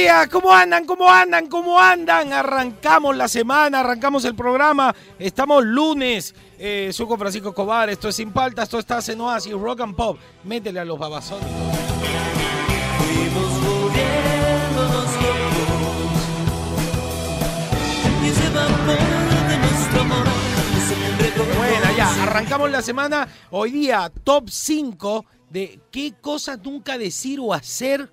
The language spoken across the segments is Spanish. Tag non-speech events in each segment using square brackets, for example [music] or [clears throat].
Días, ¿cómo andan? ¿Cómo andan? ¿Cómo andan? Arrancamos la semana, arrancamos el programa. Estamos lunes. Eh, soy con Francisco Escobar, esto es Sin Paltas, esto está en Oasis, Rock and Pop. Métele a los babasónicos. Fuimos volviéndonos locos y ese vapor de nuestro amor se. Bueno, ya, arrancamos la semana. Hoy día, top 5 de qué cosas nunca decir o hacer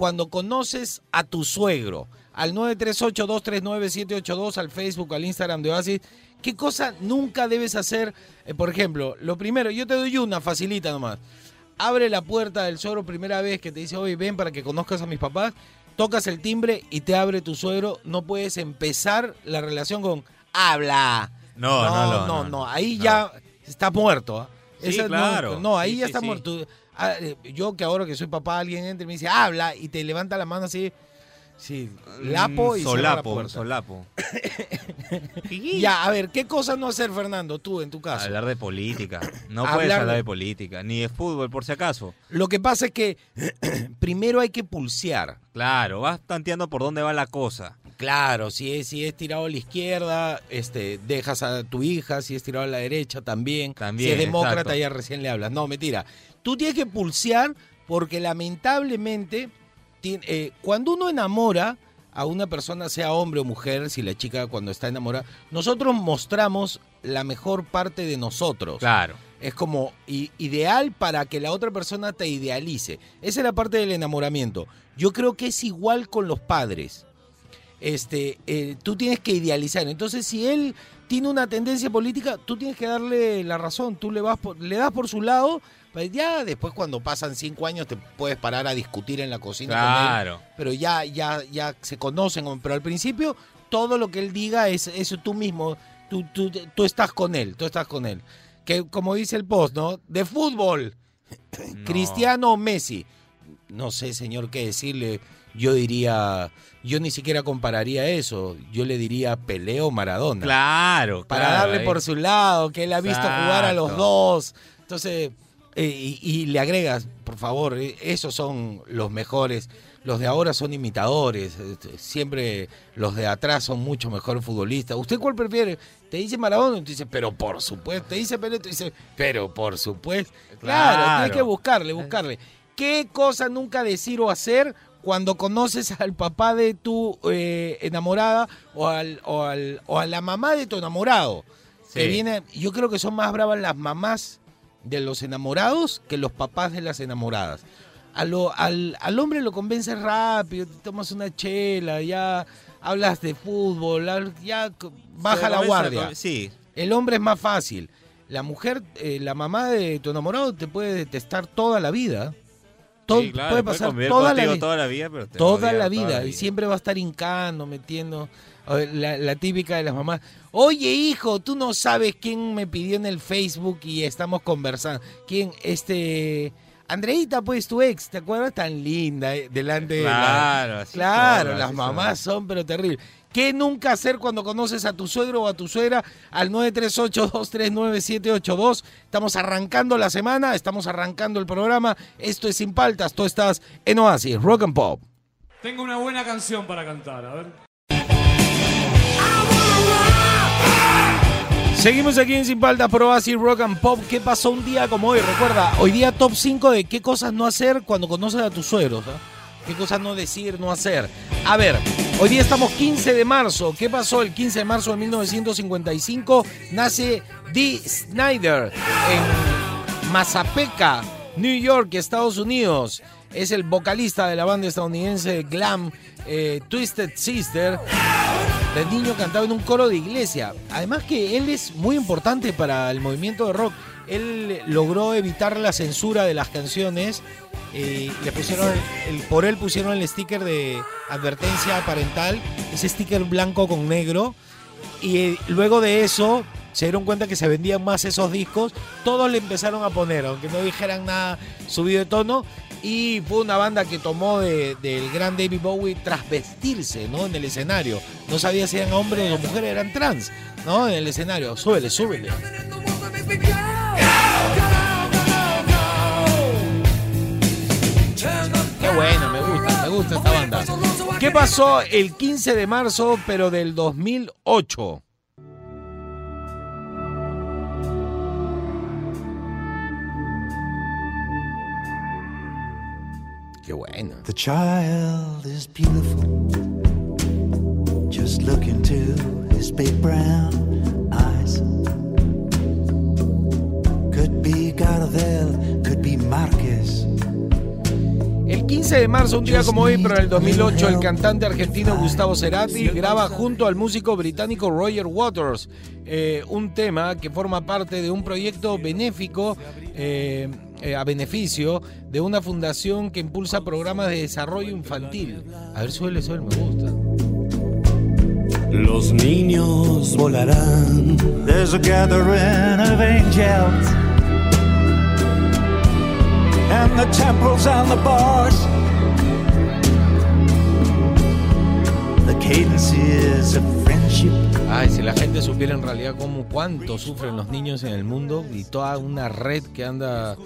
cuando conoces a tu suegro. Al 938-239-782, al Facebook, al Instagram de Oasis. ¿Qué cosa nunca debes hacer? Eh, por ejemplo, lo primero, yo te doy una, facilita nomás. Abre la puerta del suegro primera vez que te dice, oye, ven para que conozcas a mis papás. Tocas el timbre y te abre tu suegro. No puedes empezar la relación con habla. No, no, no, no, no, no. Ahí ya está muerto. ¿ah? Sí, Esa claro. No, ahí Sí, ya sí, está muerto. Ah, eh, Yo que ahora que soy papá, alguien entra y me dice, habla, y te levanta la mano así. Sí, lapo y Mm, cierra la solapo, solapo. [laughs] Ya, a ver, ¿qué cosas no hacer, Fernando, tú en tu caso? Hablar de política. No Hablar puedes hablar de- de política, ni de fútbol, por si acaso. Lo que pasa es que [clears throat] primero hay que pulsear. Claro, vas tanteando por dónde va la cosa. Claro, si es, si es tirado a la izquierda, este, dejas a tu hija, si es tirado a la derecha también. También, si es demócrata, exacto. ya recién le hablas. No, mentira. Tú tienes que pulsear porque lamentablemente, eh, cuando uno enamora a una persona, sea hombre o mujer, si la chica cuando está enamorada, nosotros mostramos la mejor parte de nosotros. Claro. Es como ideal para que la otra persona te idealice. Esa es la parte del enamoramiento. Yo creo que es igual con los padres. Este, eh, tú tienes que idealizar. Entonces, si él tiene una tendencia política, tú tienes que darle la razón. Tú le vas por- le das por su lado. Pues Ya después cuando pasan cinco años te puedes parar a discutir en la cocina con él Claro. pero ya, ya, ya se conocen, pero al principio todo lo que él diga es eso tú mismo, tú, tú, tú estás con él, tú estás con él. Que como dice el post, ¿no? De fútbol, No. Cristiano o Messi. No sé, señor, qué decirle. Yo diría, yo ni siquiera compararía eso. Yo le diría Pelé o Maradona. Claro, Para claro, darle eh. por su lado, que él ha visto jugar a los dos. Entonces, eh, y, y le agregas, por favor, eh, esos son los mejores. Los de ahora son imitadores. este, Siempre los de atrás son mucho mejor futbolistas. ¿Usted cuál prefiere? Te dice Maradona y tú dices, pero por supuesto. Te dice Pelé, tú dices, pero por supuesto. Claro, Claro. tienes que buscarle, buscarle. ¿Qué cosa nunca decir o hacer cuando conoces al papá de tu eh, enamorada o, al, o, al- o a la mamá de tu enamorado? Que viene, yo creo que son más bravas las mamás de los enamorados que los papás de las enamoradas. A lo- al, al hombre lo convences rápido, te tomas una chela, ya hablas de fútbol, ya baja la guardia. Sí, El hombre es más fácil. La mujer, eh, la mamá de tu enamorado te puede detestar toda la vida. Todo, sí, claro, puede pasar toda la, toda la vida, pero te va a toda la vida. Y siempre va a estar hincando, metiendo. La, la típica de las mamás. Oye, hijo, tú no sabes quién me pidió en el Facebook y estamos conversando. ¿Quién? Este. Andreita, pues tu ex, ¿te acuerdas? Tan linda, eh, delante de la- Claro, así Claro, las así mamás son, pero terribles. ¿Qué nunca hacer cuando conoces a tu suegro o a tu suegra? Al 938-239-782. Estamos arrancando la semana, estamos arrancando el programa. Esto es Sin Paltas, tú estás en Oasis, Rock and Pop. Tengo una buena canción para cantar, a ver. Seguimos aquí en Sin Paltas por Oasis, Rock and Pop. ¿Qué pasó un día como hoy? Recuerda, hoy día top 5 de qué cosas no hacer cuando conoces a tus suegros. ¿ah? ¿Qué cosas no decir, no hacer? A ver, hoy día estamos 15 de marzo. ¿Qué pasó el 15 de marzo de 1955? Nace Dee Snyder en Mazapeca, New York, Estados Unidos. Es el vocalista de la banda estadounidense glam eh, Twisted Sister. De niño cantaba en un coro de iglesia. Además que él es muy importante para el movimiento de rock. Él logró evitar la censura de las canciones eh, pusieron, el- por él pusieron el sticker de advertencia parental, ese sticker blanco con negro. Y eh, luego de eso se dieron cuenta que se vendían más esos discos. Todos le empezaron a poner, aunque no dijeran nada subido de tono. Y fue una banda que tomó de- del gran David Bowie tras vestirse ¿no? en el escenario. No sabía si eran hombres o mujeres, eran trans ¿no? en el escenario. Súbele, súbele. Qué bueno, me gusta, me gusta esta banda. ¿Qué pasó el 15 de marzo, pero del 2008? The child is beautiful. Just look into his big brown eyes. Could be Gardel, could be Marquez. El 15 de marzo, un día como hoy, pero en el 2008, el cantante argentino Gustavo Cerati graba junto al músico británico Roger Waters eh, un tema que forma parte de un proyecto benéfico eh, eh, a beneficio de una fundación que impulsa programas de desarrollo infantil. A ver, suele, suele, me gusta. Los niños volarán. There's a gathering of angels. And the temples and the bars. The cadence is friendship. Ay, si la gente supiera en realidad cómo cuánto sufren los niños en el mundo y toda una red que anda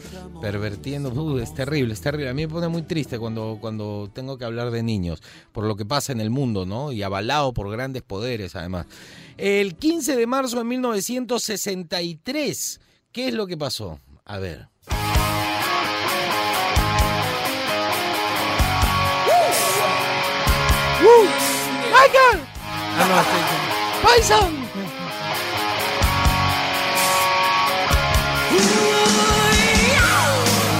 pervertiendo, es terrible, es terrible. A mí me pone muy triste cuando, cuando tengo que hablar de niños, por lo que pasa en el mundo, ¿no? Y avalado por grandes poderes, además. El 15 de marzo de 1963, ¿qué es lo que pasó? A ver. ¡Uh! ¡Michael! Ah.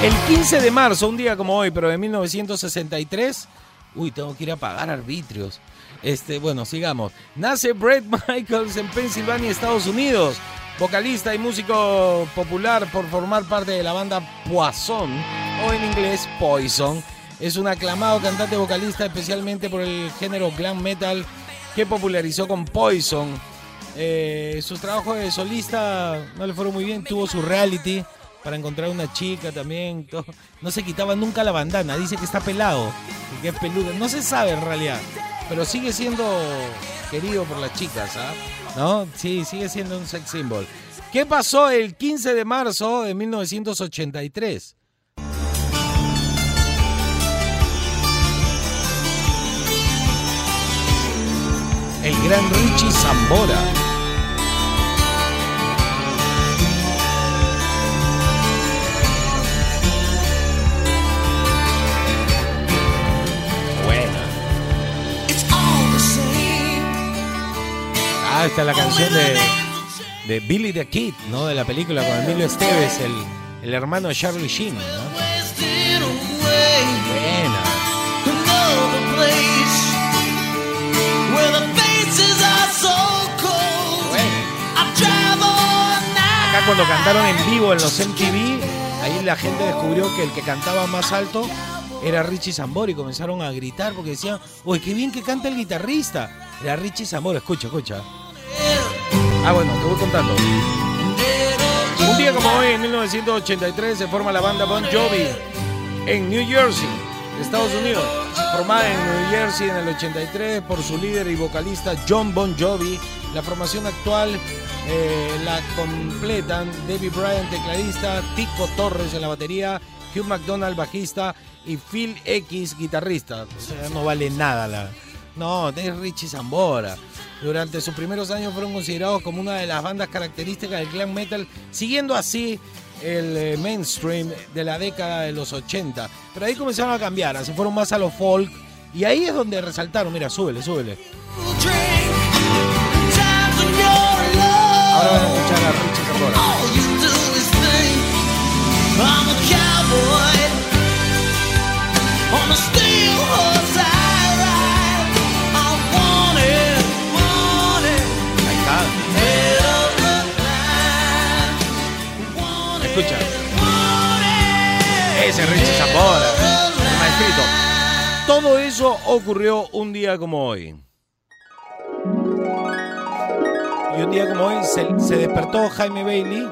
El 15 de marzo, un día como hoy, pero de 1963. Uy, tengo que ir a pagar arbitrios. Este, bueno, sigamos. Nace Brett [laughs] Michaels en Pensilvania, Estados Unidos. Vocalista y músico popular por formar parte de la banda Poison, o en inglés Poison. Es un aclamado cantante vocalista, especialmente por el género glam metal que popularizó con Poison. Eh, sus trabajos de solista no le fueron muy bien, tuvo su reality para encontrar una chica también. No se quitaba nunca la bandana, dice que está pelado, que es peludo. No se sabe en realidad, pero sigue siendo querido por las chicas, ¿ah? ¿No? Sí, sigue siendo un sex symbol. ¿Qué pasó el 15 de marzo de 1983? El gran Richie Zambora. Buena. Ah, esta es la canción de, de Billy the Kid, ¿no? De la película con Emilio Esteves, el, el hermano de Charlie Sheen, ¿no? Buena. Cuando cantaron en vivo en los MTV, ahí la gente descubrió que el que cantaba más alto era Richie Zambora y comenzaron a gritar porque decían, uy, qué bien que canta el guitarrista. Era Richie Zambora, escucha, escucha. Ah, bueno, te voy contando. Un día como hoy, en 1983, se forma la banda Bon Jovi en New Jersey, Estados Unidos. Formada en New Jersey en el 83 por su líder y vocalista John Bon Jovi. La formación actual eh, la completan David Bryan, tecladista, Tico Torres en la batería, Hugh McDonald, bajista y Phil X, guitarrista. O sea, no vale nada la. No, es Richie Zambora. Durante sus primeros años fueron considerados como una de las bandas características del glam metal, siguiendo así el eh, mainstream de la década de los 80. Pero ahí comenzaron a cambiar, se fueron más a los folk. Y ahí es donde resaltaron, mira, súbele, súbele. Ahora van a escuchar a Richie Zambora. Ahí está. Escucha. Ese Richie Zambora. Todo eso ocurrió un día como hoy. Y un día como hoy se, se despertó Jaime Bailey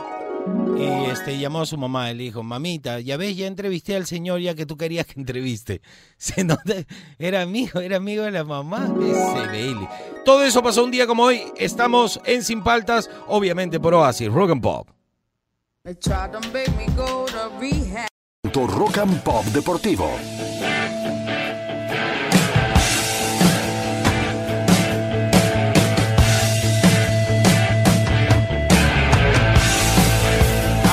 y este, llamó a su mamá y le dijo, mamita, ya ves, ya entrevisté al señor ya que tú querías que entreviste. [laughs] Se nota- era amigo, era amigo de la mamá, ese Bailey. Todo eso pasó un día como hoy. Estamos en Sin Paltas, obviamente por Oasis, Rock and Pop. Rock and Pop Deportivo.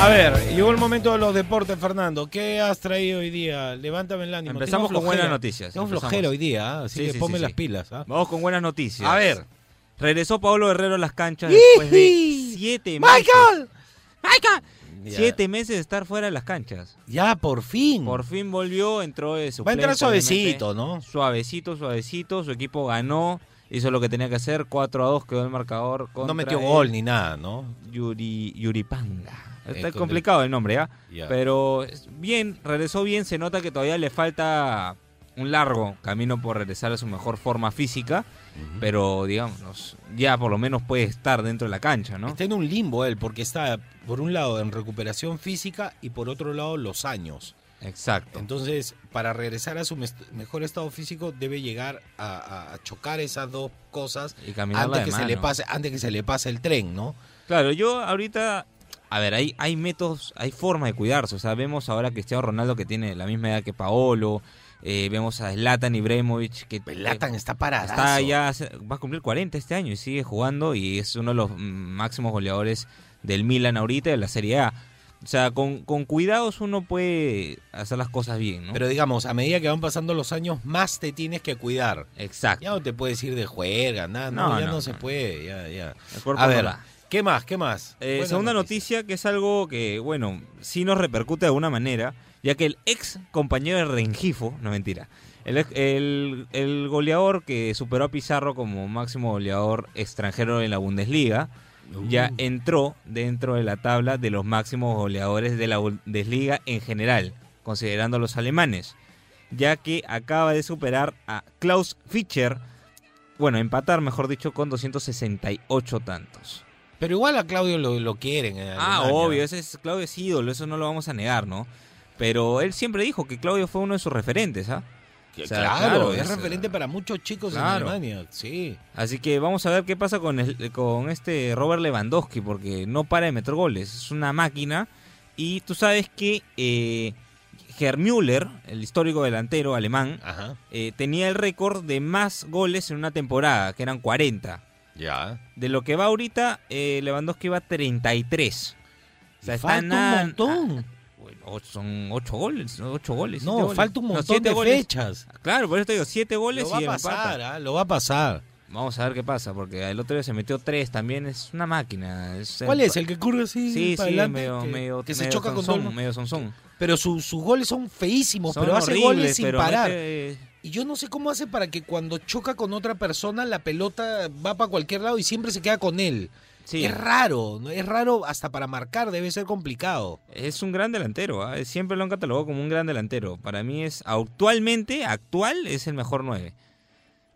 A ver, llegó el momento de los deportes, Fernando. ¿Qué has traído hoy día? Levántame el ánimo. Empezamos con buenas noticias. Tengo Empezamos. flojera hoy día, ¿ah? así Sí, que sí, ponme sí, las pilas. ¿ah? Vamos con buenas noticias. A ver. Regresó Pablo Guerrero a las canchas después de siete meses. ¡Michael! Ya. Siete meses de estar fuera de las canchas. Ya, por fin. Por fin volvió, entró de Va a suplente, entrar obviamente. suavecito, ¿no? Suavecito, suavecito. Su equipo ganó, hizo lo que tenía que hacer. 4 a 2 quedó el marcador. Contra No metió gol ni nada, ¿no? Yuri, Yuripanga. Está contra- complicado el nombre, ¿ya? Ya. Pero bien, regresó bien. Se nota que todavía le falta un largo camino por regresar a su mejor forma física. Pero, digamos, ya por lo menos puede estar dentro de la cancha, ¿no? Está en un limbo él, porque está, por un lado, en recuperación física y por otro lado, los años. Exacto. Entonces, para regresar a su mejor estado físico, debe llegar a, chocar esas dos cosas Y antes que, se le pase, antes que se le pase el tren, ¿no? Claro, yo ahorita, a ver, hay, hay métodos, hay formas de cuidarse. O sea, vemos ahora a Cristiano Ronaldo que tiene la misma edad que Paolo. eh, vemos a Zlatan Ibrahimovic que Zlatan está paradazo. está ya, va a cumplir 40 este año y sigue jugando y es uno de los máximos goleadores del Milan ahorita de la Serie A. O sea, con, con cuidados uno puede hacer las cosas bien, ¿no? Pero digamos, a medida que van pasando los años, más te tienes que cuidar. Exacto. Ya no te puedes ir de juerga, nada, no, No, ya no, no, se puede, ya, ya. A ver. ¿qué más? ¿Qué más? Eh, segunda noticia. que es algo que, bueno, sí nos repercute de alguna manera, ya que el ex compañero de Rengifo, no mentira, el, el, el goleador que superó a Pizarro como máximo goleador extranjero en la Bundesliga, ya entró dentro de la tabla de los máximos goleadores de la Bundesliga en general, considerando a los alemanes, ya que acaba de superar a Klaus Fischer, bueno, empatar, mejor dicho, con 268 tantos. Pero igual a Claudio lo, lo quieren. en Ah, obvio, ese es Claudio es ídolo, eso no lo vamos a negar, ¿no? Pero él siempre dijo que Claudio fue uno de sus referentes, ¿ah? Que O sea, claro, claro, es es- referente para muchos chicos Claro. en Alemania, sí. Así que vamos a ver qué pasa con, el- con este Robert Lewandowski, porque no para de meter goles, es una máquina. Y tú sabes que eh, Müller, el histórico delantero alemán, eh, tenía el récord de más goles en una temporada, que eran 40. ya. De lo que va ahorita, eh, Lewandowski va 33. O sea, Y está un montón. Ocho- son 8 goles, 8 goles. siete no, goles. falta un montón siete de goles. fechas. Claro, por eso te digo, 7 goles Lo va y a pasar, ah, lo va a pasar. Vamos a ver qué pasa, porque el otro día se metió 3 también, es una máquina. es- ¿Cuál es? ¿El que corre así Sí, para sí, adelante? medio, que, medio, que se medio choca con sonzón, todo. medio sonzón. Pero su- sus goles son feísimos, Son pero hace goles sin parar. mete- Y yo no sé cómo hace para que cuando choca con otra persona la pelota va para cualquier lado y siempre se queda con él. Sí, Es raro, es raro hasta para marcar, debe ser complicado. es un gran delantero, ¿ah? siempre lo han catalogado como un gran delantero. Para mí es, actualmente, actual, es el mejor 9.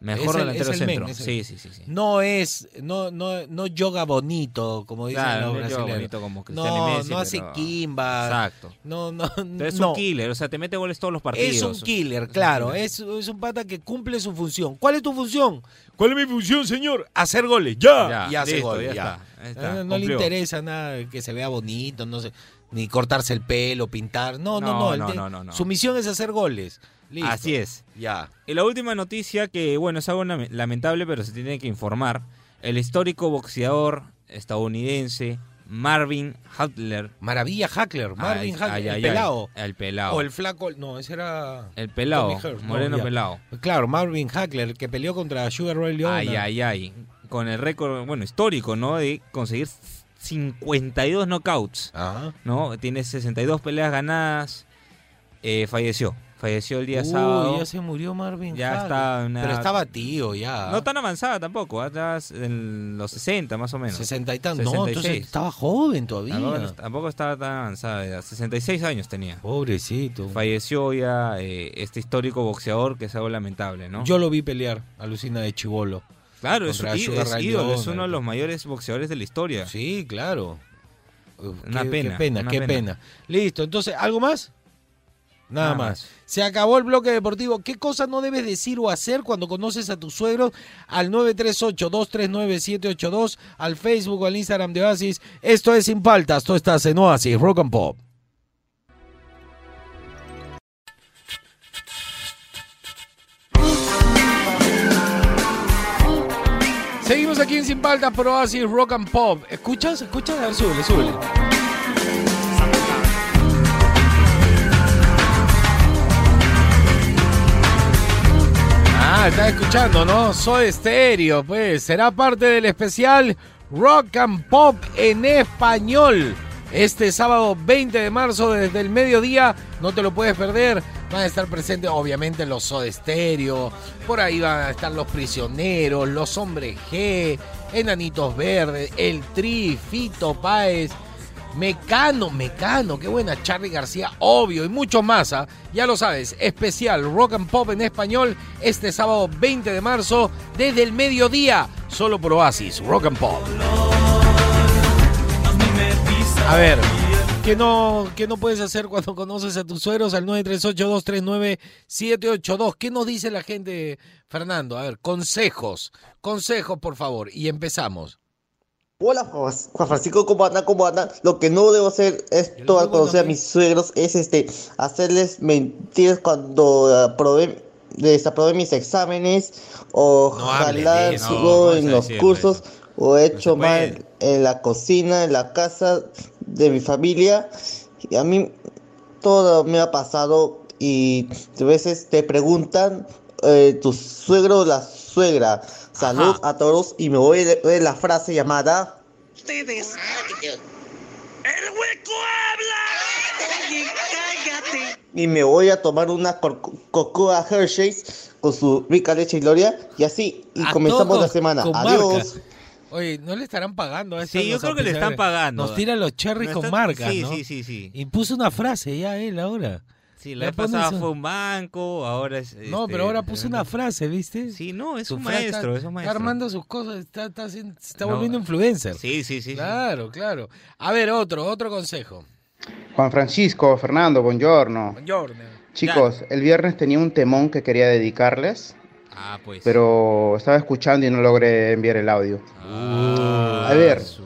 Mejor Es el- delantero es el centro. el- sí, sí, sí, sí. No es, no, no, no yoga bonito, como dicen Claro, los brasileños. bonito como Cristiano No, Messi, no hace pero- kimba. Exacto. No, no, Pero es no. un killer, o sea, te mete goles todos los partidos. Es un killer, claro. Es, es un pata que cumple su función. ¿Cuál es tu función? ¿Cuál es mi función, señor? Hacer goles. Ya. Ya, y hace listo, goles. ya Ya. está, Eh, no le interesa nada que se vea bonito, no sé, ni cortarse el pelo, pintar. No, no, no. No, no, no. Su misión es hacer goles. Listo. Así es. Ya. Y la última noticia que, bueno, es algo lame- lamentable, pero se tiene que informar. El histórico boxeador estadounidense Marvin Hutler. Maravilla Hackler, Marvin Hackler, el pelado. El pelado. O el flaco, no, ese era... El pelado. No, Moreno pelado. Claro, Marvin Hackler, que peleó contra Sugar Ray Leona. Ay, ay, ay. Con el récord, bueno, histórico, ¿no? De conseguir 52 knockouts. Ajá. ¿no? Tiene 62 peleas ganadas. Eh, falleció. Falleció el día Uy, sábado. ya se murió Marvin Ya Gaye. está una Pero estaba tío ya. No tan avanzada tampoco, ¿ah? ya en los 60 más o menos. 60 y tantos. No, entonces 66. estaba joven todavía. Tampoco, tampoco estaba tan avanzada, ya, 66 años tenía. Pobrecito. Falleció ya eh, este histórico boxeador que es algo lamentable, ¿no? Yo lo vi pelear, alucina de chivolo. claro, es, contra í- Sugar es Ray ídolo, es Leonard. uno de los mayores boxeadores de la historia. Sí, claro. Uf, Una qué, pena, Qué pena, una qué pena. pena. Listo, entonces, ¿algo más? Nada, Nada más. más. Se acabó el bloque deportivo. ¿Qué cosas no debes decir o hacer cuando conoces a tus suegros? Al 938-239-782, al Facebook o al Instagram de Oasis. Esto es Sin Faltas. Tú estás en Oasis, Rock and Pop. Seguimos aquí en Sin Faltas por Oasis, Rock and Pop. ¿Escuchas? ¿Escuchas? A ver, súbele, súbele. Ah, estás escuchando, ¿no? Soy estéreo, pues. Será parte del especial Rock and Pop en español. Este sábado 20 de marzo desde el mediodía, no te lo puedes perder. Van a estar presentes obviamente los Soda Stereo, por ahí van a estar los Prisioneros, los Hombres G, Enanitos Verdes, El Tri, Fito Páez, Mecano, Mecano, qué buena, Charlie García, obvio, y mucho más, ¿ah? ya lo sabes, especial Rock and Pop en español este sábado 20 de marzo desde el mediodía, solo por Oasis, Rock and Pop. A ver, ¿qué no, ¿qué no puedes hacer cuando conoces a tus sueros al 938-239-782? ¿Qué nos dice la gente, Fernando? A ver, consejos, consejos por favor, y empezamos. Hola Juan Francisco, ¿cómo andan? ¿Cómo andan? Lo que no debo hacer es todo al conocer a mis suegros es este hacerles mentiras cuando aprobé desaprobé mis exámenes o No jalar no, sudor ¿cómo en los cursos eso? o he hecho mal en la cocina, en la casa de mi familia. Y a mí todo me ha pasado y a veces te preguntan eh, tu suegro o la suegra. Salud a todos y me voy a leer la frase llamada Ustedes. ¡El hueco habla! Oye, cállate. y me voy a tomar una cocoa Hershey's con su rica leche y gloria y así y A comenzamos la semana. Adiós. marca. Oye, ¿no le estarán pagando a Sí, yo creo que le están pagando. Nos tiran los cherries No con está- marcas, Sí, ¿no? sí, sí, sí. Y puso una frase ya él ahora. Sí, la vez pasada fue un banco, ahora es... No, este, pero ahora puso una frase, ¿viste? Sí, no, es Su un maestro, está, es un está maestro. armando sus cosas, está, está está No, volviendo influencer. Sí, sí, sí. sí. Claro, claro. A ver, otro, otro consejo. Juan Francisco, Fernando, buongiorno. Buongiorno. Chicos, el viernes tenía un temón que quería dedicarles, Ah, pues. pero estaba escuchando y no logré enviar el audio. Ah, A ver, su-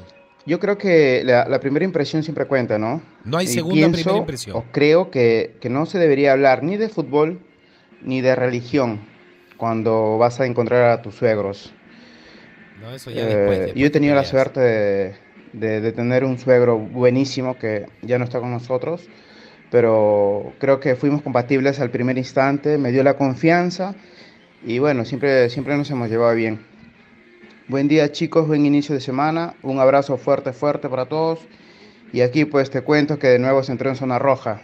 yo creo que la, la primera impresión siempre cuenta, ¿no? No hay Y segunda pienso, primera impresión. O creo que, que no se debería hablar ni de fútbol ni de religión cuando vas a encontrar a tus suegros. No, eso ya Eh, después, después yo he tenido la suerte de, de- de tener un suegro buenísimo que ya no está con nosotros, pero creo que fuimos compatibles al primer instante, me dio la confianza y bueno, siempre, siempre nos hemos llevado bien. Buen día chicos, buen inicio de semana, un abrazo fuerte, fuerte para todos y aquí pues te cuento que de nuevo se entró en zona roja.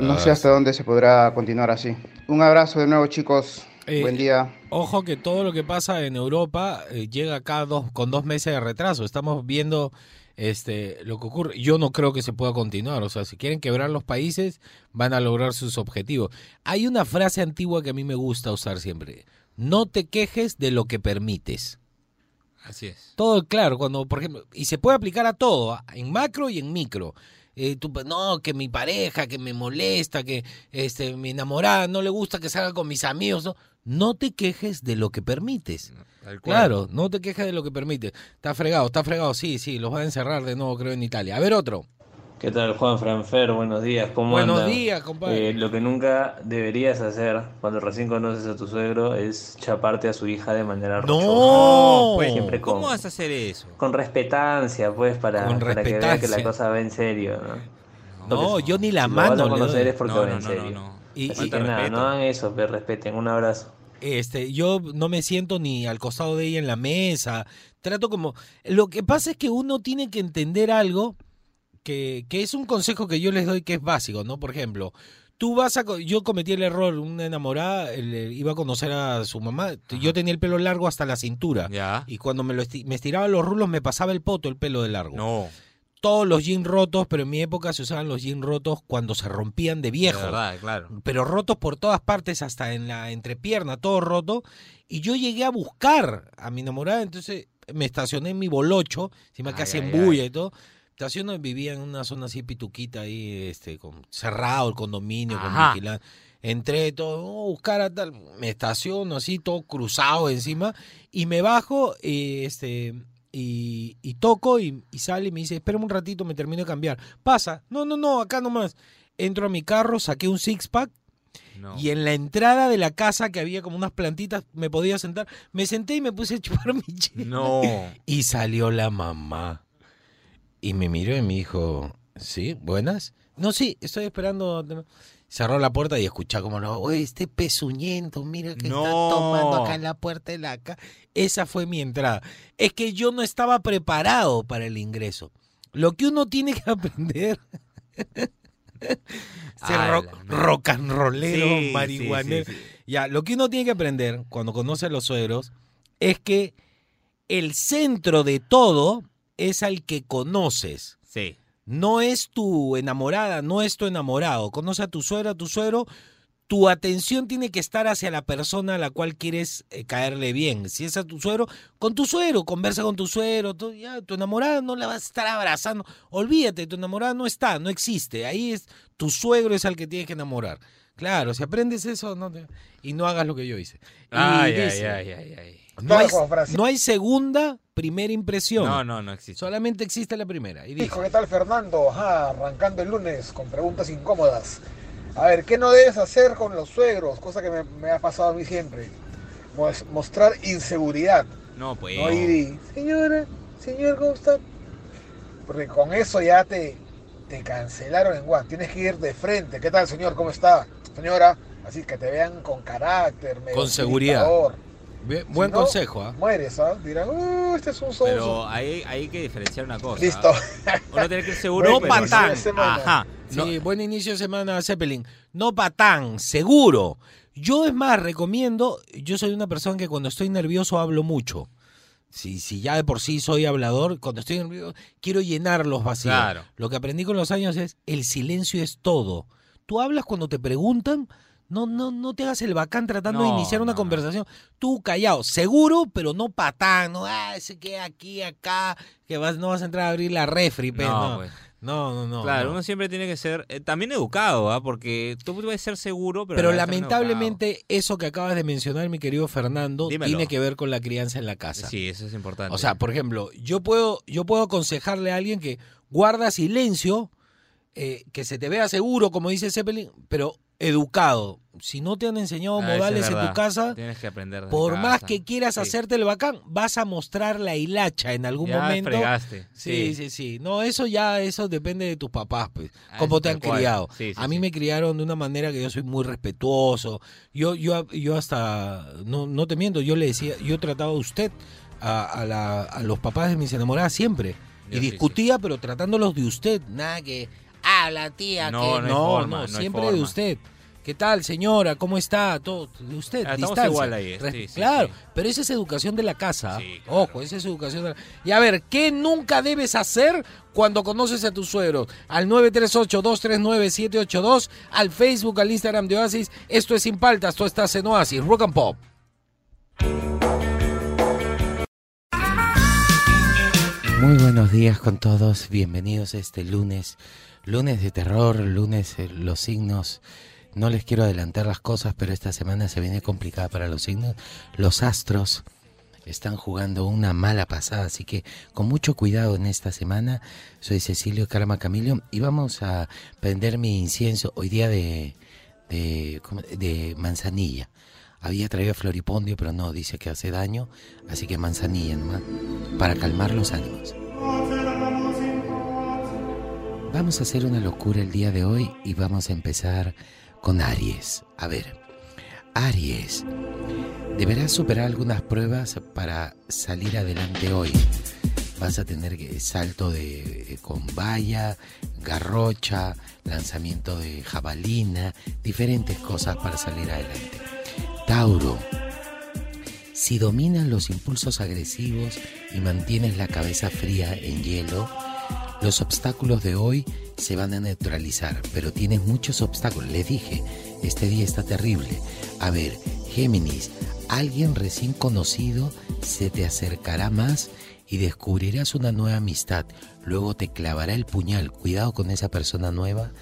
No sé hasta dónde se podrá continuar así. Un abrazo de nuevo chicos, Eh, buen día. Ojo que todo lo que pasa en Europa eh, llega acá dos, con dos meses de retraso. Estamos viendo este lo que ocurre. Yo no creo que se pueda continuar. O sea, si quieren quebrar los países, van a lograr sus objetivos. Hay una frase antigua que a mí me gusta usar siempre. No te quejes de lo que permites. Así es. Todo claro, cuando, por ejemplo, y se puede aplicar a todo, en macro y en micro. Eh, tú, no, que mi pareja, que me molesta, que este, mi enamorada no le gusta que salga con mis amigos. No, no te quejes de lo que permites. Claro, no te quejes de lo que permites. Está fregado, está fregado, sí, sí, los va a encerrar de nuevo, creo, en Italia. A ver, otro. ¿Qué tal, Juan Franfer? Buenos días, ¿cómo Buenos andan? días, compadre. Eh, lo que nunca deberías hacer cuando recién conoces a tu suegro es chaparte a su hija de manera rochosa. No, Pues, Siempre con, ¿Cómo vas a hacer eso? con respetancia, pues, para, Con para que vea que la cosa va en serio, ¿no? No, yo ni la si lo vas mano a le conocer es porque No, va no, en no, serio. no, no. Y- Así y- que nada, respeto. no hagan eso, pero respeten. Un abrazo. Este, yo no me siento ni al costado de ella en la mesa. Trato como. Lo que pasa es que uno tiene que entender algo que, que es un consejo que yo les doy que es básico, ¿no? Por ejemplo, Tú vas a. Yo cometí el error, una enamorada el- el- iba a conocer a su mamá. Yo tenía el pelo largo hasta la cintura. Ya. Y cuando me, lo esti- me estiraba los rulos, me pasaba el poto el pelo de largo. No. Todos los jeans rotos, pero en mi época se usaban los jeans rotos cuando se rompían de viejo. De verdad, claro. Pero rotos por todas partes, hasta en la entrepierna, todo roto. Y yo llegué a buscar a mi enamorada, entonces me estacioné en mi bolocho, encima que Ay, hace ay, bulla y todo. Estaciono, vivía en una zona así pituquita ahí, este, con, cerrado el condominio, con Ajá. vigilante. Entré todo, oh, buscar a tal, me estaciono así, todo cruzado encima, y me bajo, y, este, y, y toco, y, y sale y me dice, espérame un ratito, me termino de cambiar. Pasa, no, no, no, acá nomás. Entro a mi carro, saqué un six-pack, No. y en la entrada de la casa, que había como unas plantitas, me podía sentar. Me senté y me puse a [laughs] chupar mi chela. No. Y salió la mamá. Y me miró y me dijo, ¿sí? ¿Buenas? No, sí, estoy esperando. Cerró la puerta y escuché como, no, oye, este pezuñento, mira que está No. tomando acá en la puerta de la casa. Esa fue mi entrada. Es que yo no estaba preparado para el ingreso. Lo que uno tiene que [laughs] aprender... [laughs] Ser Ala, rock, and rollero, Sí, sí, marihuanero. sí, sí. Ya, lo que uno tiene que aprender cuando conoce a los suegros es que el centro de todo es al que conoces. Sí. No es tu enamorada, no es tu enamorado. Conoce a tu suegra, a tu suegro. Tu atención tiene que estar hacia la persona a la cual quieres eh, caerle bien. Si es a tu suegro, con tu suegro, conversa con tu suegro. tú- ya, tu enamorada no la vas a estar abrazando. Olvídate, tu enamorada no está, no existe. Ahí es tu suegro es al que tienes que enamorar. Claro, si aprendes eso no te- y no hagas lo que yo hice. Y Ay, dice, ay, ay, ay, ay. No, hay, Claro, Francisco. no hay segunda primera impresión. No, no, no existe. Solamente existe la primera. Y dice, Hijo, ¿qué tal Fernando? Ajá, arrancando el lunes con preguntas incómodas. A ver, ¿qué no debes hacer con los suegros? Cosa que me, me ha pasado a mí siempre. Mos- mostrar inseguridad. No, pues. No ir y, señora, señor, ¿cómo está? Porque con eso ya te, te cancelaron en One. Tienes que ir de frente. ¿Qué tal, señor? ¿Cómo está? Señora, así que te vean con carácter, medio Con seguridad. gritador. Bien- buen Si no, consejo, ¿ah? Mueres, ¿ah? Dirán, "Uh, este es un sonso". Pero hay, hay que diferenciar una cosa. Listo. Uno tiene que ir seguro, No patán. de semana. Ajá. No, Sí, buen inicio de semana, Zeppelin. No patán, seguro. Yo es más, recomiendo, yo soy una persona que cuando estoy nervioso hablo mucho. Si, si ya de por sí soy hablador, cuando estoy nervioso quiero llenar los vacíos. Claro. Lo que aprendí con los años es el silencio es todo. Tú hablas cuando te preguntan, no, no, no te hagas el bacán tratando de No, iniciar una no, conversación. Tú callado, seguro, pero no patán, no, ah, ese que aquí, acá, que vas, no vas a entrar a abrir la refri, pe, No, no, pues. no, no, no, claro, no. uno siempre tiene que ser eh, también educado, ¿ah? Porque tú puedes ser seguro, pero. Pero, lamentablemente eso que acabas de mencionar, mi querido Fernando, Dímelo. tiene que ver con la crianza en la casa. Sí, eso es importante. O sea, por ejemplo, yo puedo, yo puedo aconsejarle a alguien que guarda silencio, eh, que se te vea seguro, como dice Zeppelin, pero educado. Si no te han enseñado Ah, modales en tu casa, Tienes que aprender. por más que quieras Sí. hacerte el bacán, vas a mostrar la hilacha en algún Ya momento. fregaste. Sí, sí, sí. No, eso ya, eso depende de tus papás, pues. Ah, Cómo te han cual. criado. Sí, sí, a mí sí. me criaron de una manera que yo soy muy respetuoso. Yo, yo, yo hasta, no, no te miento, yo le decía, yo trataba a usted, a, a la- a los papás de mis enamoradas siempre. Yo y sí, discutía, pero tratándolos de usted. Nada que, ah, la tía, No, que no no, forma, no, siempre de usted. ¿Qué tal, señora? ¿Cómo está? Todo de usted. Ah, estamos distancia. igual ahí, Res- sí, sí, claro, sí. pero esa es educación de la casa. Sí, claro. Ojo, esa es educación de la Y a ver, ¿qué nunca debes hacer cuando conoces a tu suegro? Al 938-239-782, al Facebook, al Instagram de Oasis. Esto es Sin Paltas, tú estás en Oasis, Rock and Pop. Muy buenos días con todos, bienvenidos a este lunes, lunes de terror, lunes los signos, no les quiero adelantar las cosas, pero esta semana se viene complicada para los signos, los astros están jugando una mala pasada, así que con mucho cuidado en esta semana, soy Cecilio Carama Camilio y vamos a prender mi incienso hoy día de, de manzanilla. Había traído floripondio, pero no, dice que hace daño, así que manzanilla nomás, para calmar los ánimos. Vamos a hacer una locura el día de hoy y vamos a empezar con Aries. A ver, Aries, deberás superar algunas pruebas para salir adelante hoy. vas a tener salto de eh, con valla, garrocha, lanzamiento de jabalina, diferentes cosas para salir adelante. Tauro, si dominas los impulsos agresivos y mantienes la cabeza fría en hielo, los obstáculos de hoy se van a neutralizar, pero tienes muchos obstáculos. Les dije, este día está terrible. A ver, Géminis, alguien recién conocido se te acercará más y descubrirás una nueva amistad. Luego te clavará el puñal. Cuidado con esa persona nueva.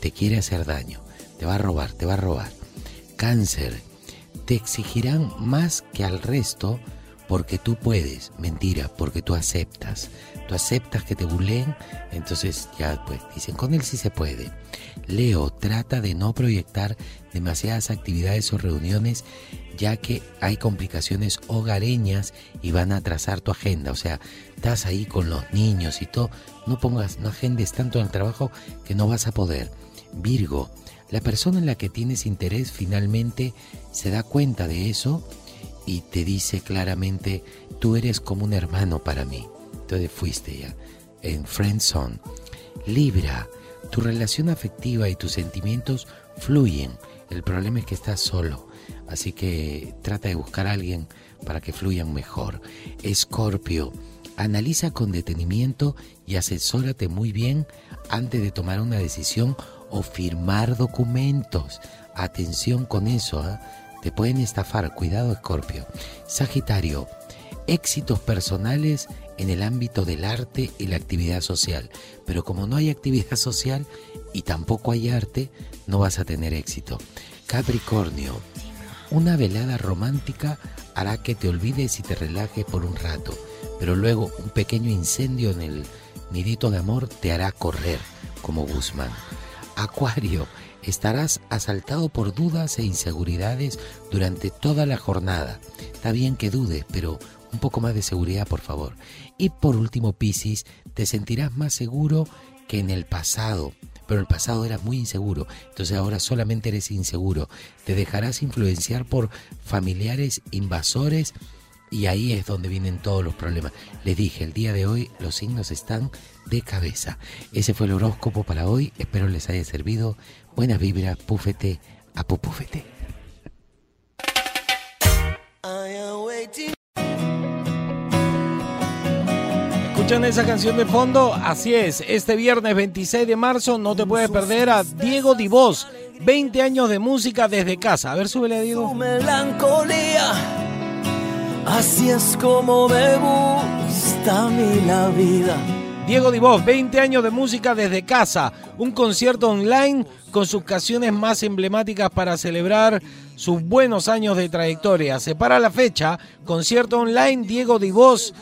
Te quiere hacer daño. Te va a robar, te va a robar. Cáncer, te exigirán más que al resto porque tú puedes. Mentira, porque tú aceptas. Tú aceptas que te buleen, entonces ya pues dicen, con él sí se puede. Leo, trata de no proyectar demasiadas actividades o reuniones ya que hay complicaciones hogareñas y van a atrasar tu agenda. O sea, estás ahí con los niños y todo. No pongas, no agendes tanto en el trabajo que no vas a poder. Virgo, la persona en la que tienes interés finalmente se da cuenta de eso y te dice claramente, tú eres como un hermano para mí. Entonces fuiste ya en Friendzone. Libra, tu relación afectiva y tus sentimientos fluyen. El problema es que estás solo. Así que trata de buscar a alguien para que fluyan mejor. Escorpio, analiza con detenimiento y asesórate muy bien antes de tomar una decisión o firmar documentos. Atención con eso, ¿ah? te pueden estafar. Cuidado, Escorpio. Sagitario, éxitos personales en el ámbito del arte y la actividad social. Pero como no hay actividad social y tampoco hay arte, no vas a tener éxito. Capricornio, una velada romántica hará que te olvides y te relajes por un rato, pero luego un pequeño incendio en el nidito de amor te hará correr, como Guzmán. Acuario, estarás asaltado por dudas e inseguridades durante toda la jornada. Está bien que dudes, pero un poco más de seguridad, por favor. Y por último, Piscis, te sentirás más seguro que en el pasado. Pero el pasado era muy inseguro, entonces ahora solamente eres inseguro. Te dejarás influenciar por familiares invasores y ahí es donde vienen todos los problemas. Les dije, el día de hoy los signos están de cabeza. Ese fue el horóscopo para hoy. Espero les haya servido. Buena vibra, púfete a pupúfete. ¿Escuchan esa canción de fondo? Así es, este viernes 26 de marzo no te puedes perder a Diego Divos, 20 años de música desde casa. A ver, súbele a Diego. melancolía. Así es como me gusta a mí la vida. Diego Divos, 20 años de música desde casa, un concierto online con sus canciones más emblemáticas para celebrar sus buenos años de trayectoria. Separa la fecha, concierto online Diego Divos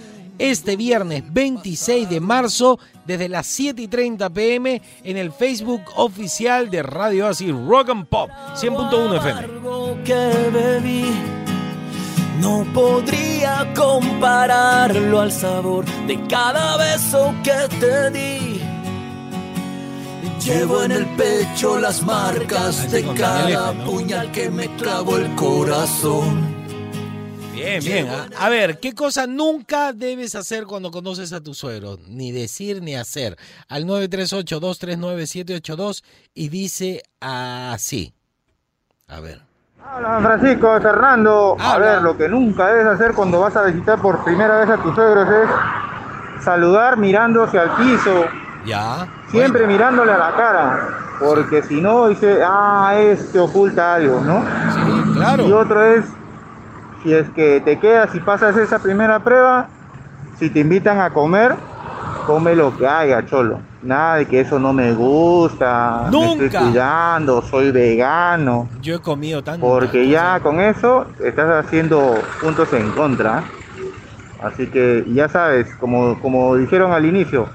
este viernes 26 de marzo desde las 7 y 30 pm en el Facebook oficial de Radio Así Rock and Pop 100.1 FM. Algo que bebí no podría compararlo al sabor de cada beso que te di. Llevo en el pecho las marcas de cada puñal que me clavó el corazón. Bien, bien. A ver, ¿qué cosa nunca debes hacer cuando conoces a tu suegro? Ni decir ni hacer. Al 938-239-782 y dice así. A ver. Hola Francisco, Fernando. A ver, lo que nunca debes hacer cuando vas a visitar por primera vez a tus suegros es saludar mirando hacia el piso, Ya. siempre mirándole a la cara, porque si no dice, ah, este oculta algo, ¿no? Sí, claro. Y otro es, si es que te quedas y pasas esa primera prueba, si te invitan a comer, come lo que haya, cholo. Nada de que eso no me gusta, me estoy Nunca. cuidando, soy vegano. Yo he comido tanto. Porque ya con eso estás haciendo puntos en contra. Así que ya sabes, como, como dijeron al inicio,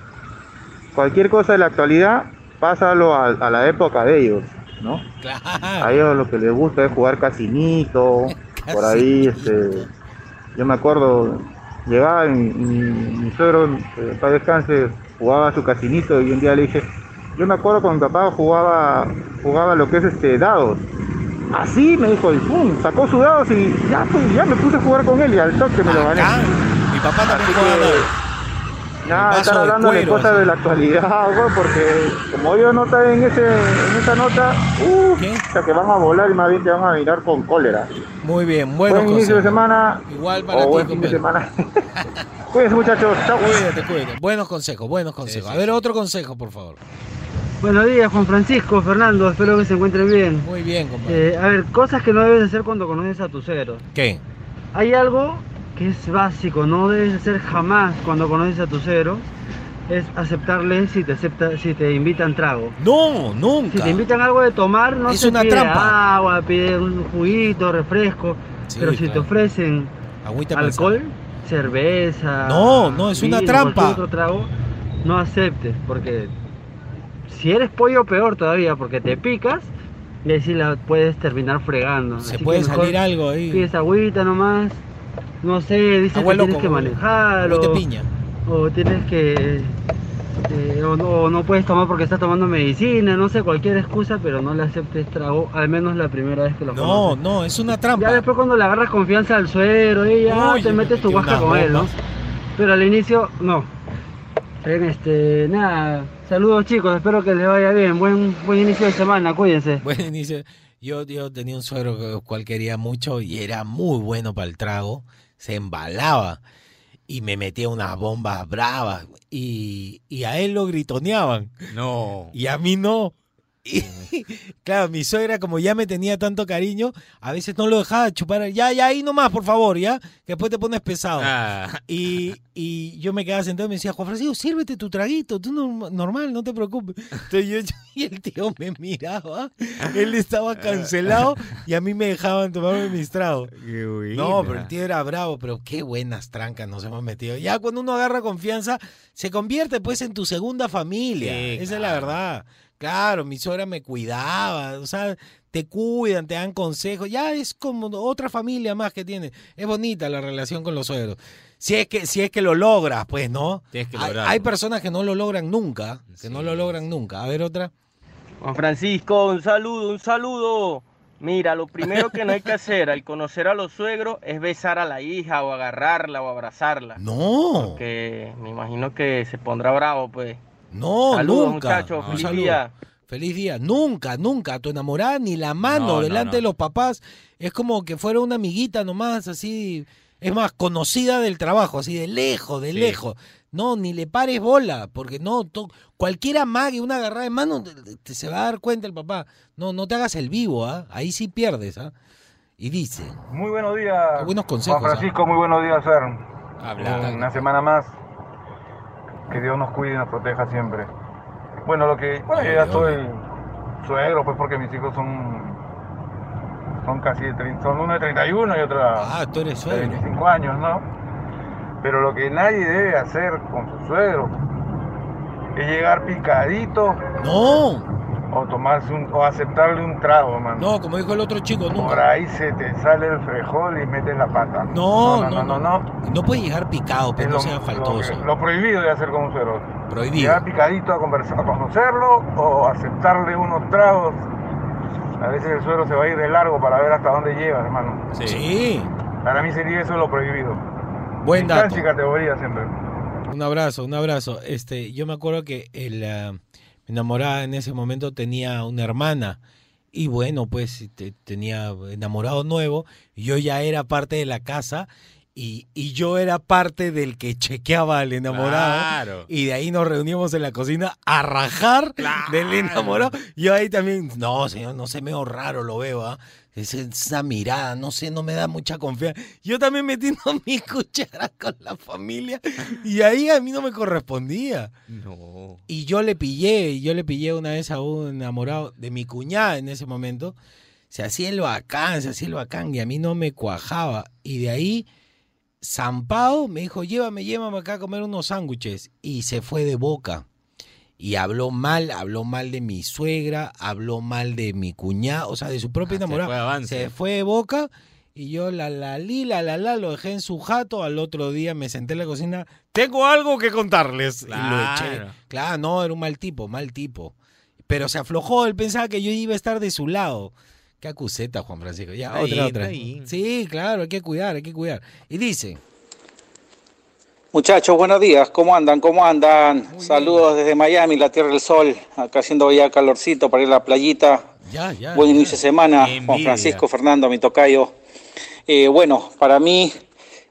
cualquier cosa de la actualidad, pásalo a, a la época de ellos, ¿no? [laughs] A ellos lo que les gusta es jugar casinito, por ahí, este, yo me acuerdo, llegaba mi, mi, mi suegro, eh, para descanse, jugaba su casinito y un día le dije, yo me acuerdo cuando mi papá jugaba, jugaba lo que es este dados. Así me dijo, y pum, sacó sus dados y ya, pues, ya me puse a jugar con él y al toque me lo gané. Mi papá también jugaba. Nada, vaso estar de hablando de cuero, cosas así. de la actualidad, güey, porque como ellos no están en, ese, en esa nota, uff, que van a volar y más bien te van a mirar con cólera. Muy bien, buenos Buen inicio de semana. Igual para o ti, buen fin de semana. [laughs] Cuídense, muchachos. Chao. Cuídate, cuídate. Buenos consejos, buenos consejos. A ver, otro consejo, por favor. Buenos días, Juan Francisco, Fernando, espero que se encuentren bien. Muy bien, compadre. Eh, a ver, cosas que no debes hacer cuando conoces a tu suegro. ¿Qué? Hay algo que es básico, no debes hacer jamás cuando conoces a tu suegro, es aceptarle si te acepta, si te invitan trago. No, nunca. Si te invitan algo de tomar, no Es se una pide trampa. agua, pide un juguito, refresco, Sí, pero si te ofrecen Agüita alcohol, cerveza, No, no, es una trampa. otro trago, no aceptes, porque si eres pollo peor todavía, porque te picas y ahí sí la puedes terminar fregando. Se Así puede salir algo ahí. Pides agüita nomás, no sé, dices Agua que tienes que manejar o, Agüita piña. o tienes que eh, o, no, o no puedes tomar porque estás tomando medicina, no sé, cualquier excusa, pero no le aceptes trago, al menos la primera vez que lo No, conoces. no, es una trampa. Ya después cuando le agarras confianza al suero y ya Uy, te me metes tu guasca con él, ¿no? Pero al inicio, no. Bien, este, nada, saludos chicos, espero que les vaya bien, buen, buen inicio de semana, cuídense. [laughs] Buen inicio. Yo, yo tenía un suegro que cual quería mucho y era muy bueno para el trago. Se embalaba y me metía unas bombas bravas y, y a él lo gritoneaban. No. Y a mí no. [laughs] Y, claro, mi suegra, como ya me tenía tanto cariño, a veces no lo dejaba chupar. Ya, ya, ahí nomás, por favor, ya. Que después te pones pesado. Ah. Y, y yo me quedaba sentado y me decía, Juan Francisco, sírvete tu traguito, tú no- normal, no te preocupes. Entonces yo, [laughs] y el tío me miraba, él estaba cancelado y a mí me dejaban tomarme mis tragos. No, pero el tío era bravo, pero qué buenas trancas nos hemos metido. Ya cuando uno agarra confianza, se convierte pues en tu segunda familia. Sí, Esa es la verdad. Claro, mi suegra me cuidaba, o sea, te cuidan, te dan consejos. Ya es como otra familia más que tienes. Es bonita la relación con los suegros. Si es que, si es que lo logras, pues, ¿no? Tienes que Hay- lograrlo. hay personas que no lo logran nunca, que no lo logran nunca. A ver otra. Juan Francisco, un saludo, un saludo. Mira, lo primero que no hay que hacer al conocer a los suegros es besar a la hija o agarrarla o abrazarla. No. Porque me imagino que se pondrá bravo, pues. No, Saludos, nunca. muchachos, feliz saludo. día. Feliz día. Nunca, nunca. A tu enamorada ni la mano No, no, delante no. de los papás. Es como que fuera una amiguita nomás, así. Es más, conocida del trabajo, así de lejos, de Sí. lejos. No, ni le pares bola, porque no, to- cualquier amague, una agarrada de mano, te- te- se va a dar cuenta el papá. No, no te hagas el vivo, ¿ah? Ahí sí pierdes, ¿ah? Y dice, Muy buenos días. Buenos consejos, Juan Francisco, muy buenos días, Ser. Habla. Una semana más. Que Dios nos cuide y nos proteja siempre. Bueno, lo que. Bueno, yo ya soy suegro, pues porque mis hijos son. Son casi de 30, son uno de 31 y otra ah, tú eres de suegro. 25 años, ¿no? Pero lo que nadie debe hacer con su suegro es llegar picadito No, o tomarse un, o aceptarle un trago, mano. no, como dijo el otro chico, Por nunca. ahí se te sale el frejol y metes la pata. No, no, no, no. No puedes llegar picado, pero Es no sea faltoso. Lo, lo prohibido de hacer con un suegro. Prohibido. Llegar picadito a, conversar, a conocerlo o aceptarle unos tragos. A veces el suegro se va a ir de largo para ver hasta dónde llega, hermano. Sí. Para mí sería eso lo prohibido. Buen dato. Distancia y categoría siempre. Un abrazo, un abrazo. Este, yo me acuerdo que el, mi enamorada en ese momento tenía una hermana y bueno, pues te- tenía enamorado nuevo. Yo ya era parte de la casa y, y yo era parte del que chequeaba al enamorado. Claro. Y de ahí nos reuníamos en la cocina a rajar del enamorado. Yo ahí también, no, señor, no sé, medio raro lo veo, ¿ah? Es esa mirada, no sé, no me da mucha confianza. Yo también metiendo mi [laughs] cuchara con la familia y ahí a mí no me correspondía. No. Y yo le pillé, yo le pillé una vez a un enamorado de mi cuñada en ese momento. Se hacía el bacán, se hacía el bacán y a mí no me cuajaba. Y de ahí, zampado, me dijo, llévame, llévame acá a comer unos sándwiches. Y se fue de boca. Y habló mal, habló mal de mi suegra, habló mal de mi cuñada, o sea, de su propia Ah, se enamorada. fue de avance. Se fue de boca y yo la la li, la la la, lo dejé en su jato. Al otro día me senté en la cocina. Tengo algo que contarles. Y lo eché. Claro. Claro, no, era un mal tipo, mal tipo. Pero se aflojó, él pensaba que yo iba a estar de su lado. Qué acuseta, Juan Francisco. Ya, Está otra, bien, otra. Sí, claro, hay que cuidar, hay que cuidar. Y dice, Muchachos, buenos días. ¿Cómo andan? ¿Cómo andan? Saludos desde Miami, la Tierra del Sol. Acá haciendo ya calorcito para ir a la playita. Ya, ya. Buen ya. inicio de semana. Juan. Francisco, Fernando, mi tocayo. Eh, bueno, para mí,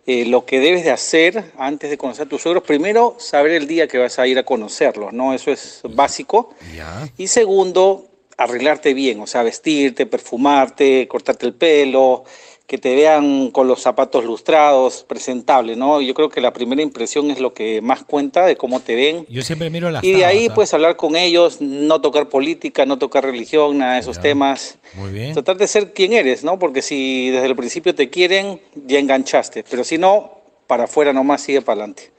eh, lo que debes de hacer antes de conocer a tus suegros, primero, saber el día que vas a ir a conocerlos, ¿no? Eso es básico. Ya. Y segundo, arreglarte bien, o sea, vestirte, perfumarte, cortarte el pelo, que te vean con los zapatos lustrados, presentable, ¿no? Yo creo que la primera impresión es lo que más cuenta de cómo te ven. Yo siempre miro las Y de ahí, tabas, ¿ah? pues, hablar con ellos, no tocar política, no tocar religión, nada de esos temas. Muy bien. Tratar de ser quien eres, ¿no? Porque si desde el principio te quieren, ya enganchaste. Pero si no, para afuera nomás, sigue para adelante.